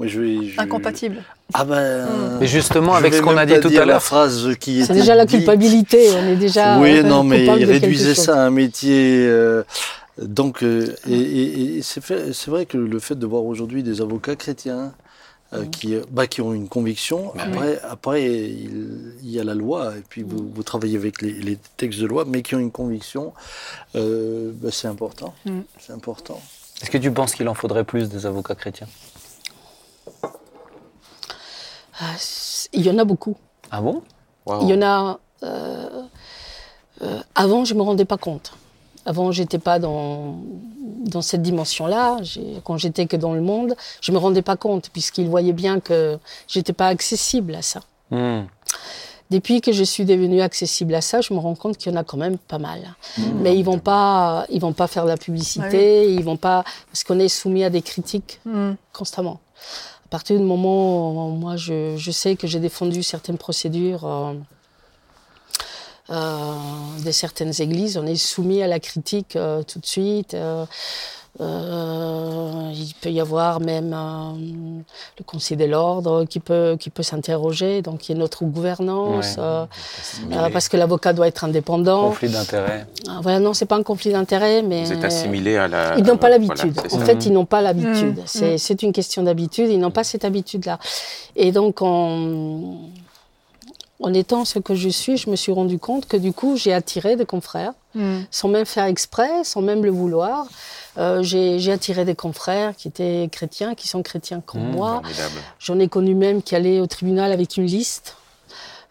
Speaker 3: Moi, je vais. je-
Speaker 2: Incompatible.
Speaker 3: Ah ben.
Speaker 1: Mais justement, avec ce qu'on a dit tout à
Speaker 3: la
Speaker 1: l'heure,
Speaker 3: phrase qui
Speaker 5: C'est déjà la culpabilité, on est déjà
Speaker 3: Oui, non, mais il réduisait
Speaker 5: chose.
Speaker 3: ça à un métier. euh, donc, euh, et, et- et c'est fait- c'est vrai que le fait de voir aujourd'hui des avocats chrétiens euh, qui, euh, bah, qui ont une conviction,
Speaker 1: Bah
Speaker 3: après, après il, il y a la loi, et puis vous, vous travaillez avec les, les textes de loi, mais qui ont une conviction, euh, bah, c'est important. C'est important.
Speaker 1: est-ce que tu penses qu'il en faudrait plus des avocats chrétiens?
Speaker 5: Il y en a beaucoup.
Speaker 1: Ah bon?
Speaker 4: Wow.
Speaker 5: Il y en a. euh, euh, avant, je me rendais pas compte. Avant, j'étais pas dans dans cette dimension-là. Quand j'étais que dans le monde, je me rendais pas compte puisqu'ils voyaient bien que j'étais pas accessible à ça.
Speaker 1: Hmm.
Speaker 5: Depuis que je suis devenue accessible à ça, je me rends compte qu'il y en a quand même pas mal. Mais ils vont pas, ils vont pas faire de la publicité, ils vont pas, parce qu'on est soumis à des critiques
Speaker 2: Hmm.
Speaker 5: constamment. À partir du moment où moi je, sais que j'ai défendu certaines procédures euh, euh, de certaines églises, on est soumis à la critique euh, tout de suite. Euh, il peut y avoir même euh, le Conseil de l'ordre qui peut, qui peut s'interroger, donc il y a notre gouvernance,
Speaker 1: Ouais.
Speaker 5: euh, euh, parce que l'avocat doit être indépendant.
Speaker 1: Conflit d'intérêts.
Speaker 5: Ah, voilà, non, c'est pas un conflit d'intérêt, mais
Speaker 4: Vous êtes assimilé à la.
Speaker 5: ils n'ont pas l'habitude.
Speaker 4: voilà,
Speaker 5: en
Speaker 4: ça.
Speaker 5: fait, ils n'ont pas l'habitude.
Speaker 2: Mm.
Speaker 5: C'est
Speaker 2: Mm.
Speaker 5: c'est une question d'habitude. Ils n'ont pas cette habitude-là. Et donc, en, en étant ce que je suis, je me suis rendu compte que du coup, j'ai attiré des confrères,
Speaker 2: Hmm.
Speaker 5: sans même faire exprès, sans même le vouloir. Euh, j'ai attiré des confrères qui étaient chrétiens, qui sont chrétiens comme
Speaker 1: Mm.
Speaker 5: moi. J'en ai connu même qui allaient au tribunal avec une liste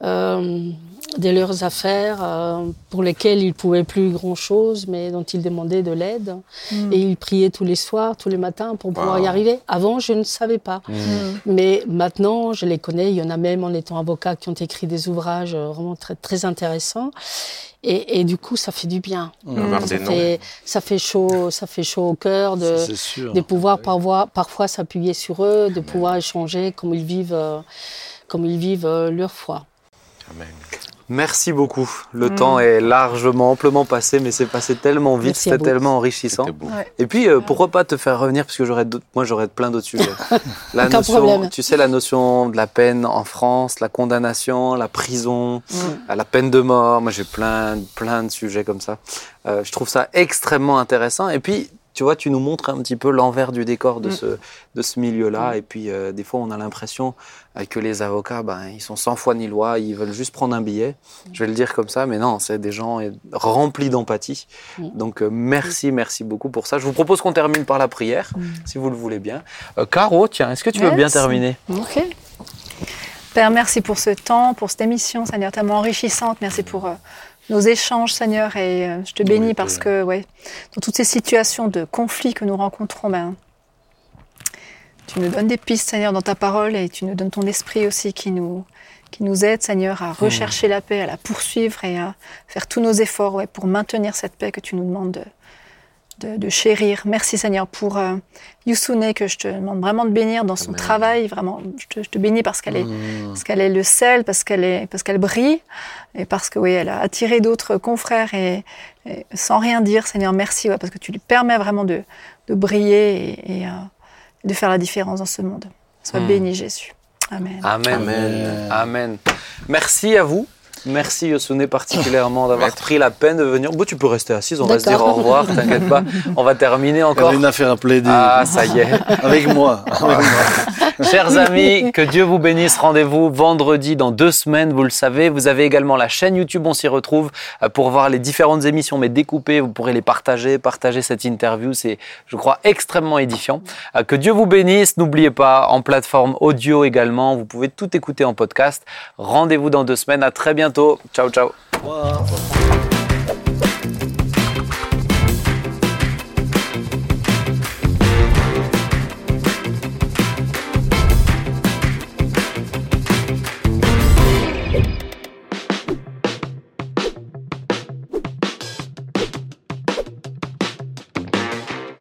Speaker 5: euh, de leurs affaires euh, pour lesquelles ils pouvaient plus grand-chose, mais dont ils demandaient de l'aide.
Speaker 2: Hmm.
Speaker 5: Et ils priaient tous les soirs, tous les matins pour pouvoir
Speaker 4: Wow.
Speaker 5: y arriver. Avant, je ne savais pas. Mais maintenant, je les connais. Il y en a même en étant avocat qui ont écrit des ouvrages vraiment très, très intéressants. Et, et du coup, ça fait du bien. Ça fait, ça fait chaud, ça fait chaud au cœur de, pouvoir parfois, parfois s'appuyer sur eux, de pouvoir échanger comme ils vivent, euh, comme ils vivent euh, leur foi.
Speaker 4: Amen.
Speaker 1: Merci beaucoup. Le
Speaker 2: Mm.
Speaker 1: temps est largement, amplement passé, mais c'est passé tellement vite, c'était tellement enrichissant.
Speaker 2: Ouais.
Speaker 1: Et puis, euh, pourquoi pas te faire revenir, parce que j'aurais d'autres- moi j'aurais plein d'autres sujets. La
Speaker 5: Aucun
Speaker 1: notion,
Speaker 5: problème.
Speaker 1: tu sais, la notion de la peine en France, la condamnation, la prison, euh, la peine de mort. Moi j'ai plein, plein de sujets comme ça. Euh, je trouve ça extrêmement intéressant. Et puis, tu vois, tu nous montres un petit peu l'envers du décor de
Speaker 2: Mm.
Speaker 1: ce, de ce milieu-là. Et puis, euh, des fois, on a l'impression euh, que les avocats, ben, ils sont sans foi ni loi, ils veulent juste prendre un billet. Je vais le dire comme ça, mais non, c'est des gens euh, remplis d'empathie.
Speaker 5: Mm.
Speaker 1: Donc, euh, merci, merci beaucoup pour ça. Je vous propose qu'on termine par la prière,
Speaker 2: Mm.
Speaker 1: si vous le voulez bien. Euh, Caro, tiens, est-ce que tu veux bien terminer?
Speaker 2: Ok. Père, merci pour ce temps, pour cette émission, Seigneur, tellement enrichissante. Merci pour nos échanges, Seigneur, et euh, je te bénis
Speaker 1: Oui,
Speaker 2: parce que, ouais, dans toutes ces situations de conflit que nous rencontrons, ben, tu nous donnes des pistes, Seigneur, dans ta parole, et tu nous donnes ton esprit aussi qui nous, qui nous aide, Seigneur, à rechercher la paix, à la poursuivre et à faire tous nos efforts ouais, pour maintenir cette paix que tu nous demandes de, de, de chérir. Merci, Seigneur, pour euh, Youssoune, que je te demande vraiment de bénir dans son
Speaker 1: Amen.
Speaker 2: travail. Vraiment, je te, je te bénis parce qu'elle est,
Speaker 3: Mmh.
Speaker 2: parce qu'elle est le sel, parce qu'elle est, parce qu'elle brille, et parce que oui, elle a attiré d'autres confrères et, et sans rien dire, Seigneur, merci, ouais, parce que tu lui permets vraiment de, de briller et, et, euh, de faire la différence dans ce monde. Sois
Speaker 1: Mm.
Speaker 2: béni, Jésus. Amen.
Speaker 1: Amen.
Speaker 3: Amen.
Speaker 1: Amen. Merci à vous. Merci Yosune particulièrement d'avoir pris la peine de venir. Bon, tu peux rester assise, on va se dire au revoir, t'inquiète pas. On va terminer
Speaker 3: Il y
Speaker 1: encore.
Speaker 3: avait une affaire à plaider.
Speaker 1: Ah, ça y est.
Speaker 3: Avec moi. Avec moi.
Speaker 1: Chers amis, que Dieu vous bénisse. Rendez-vous vendredi dans deux semaines, vous le savez. Vous avez également la chaîne YouTube, on s'y retrouve euh, pour voir les différentes émissions, mais découpées. Vous pourrez les partager, partager cette interview. C'est, je crois, extrêmement édifiant. Euh, Que Dieu vous bénisse. N'oubliez pas, en plateforme audio également, vous pouvez tout écouter en podcast. Rendez-vous dans deux semaines. À très bientôt bientôt. Ciao,
Speaker 3: ciao.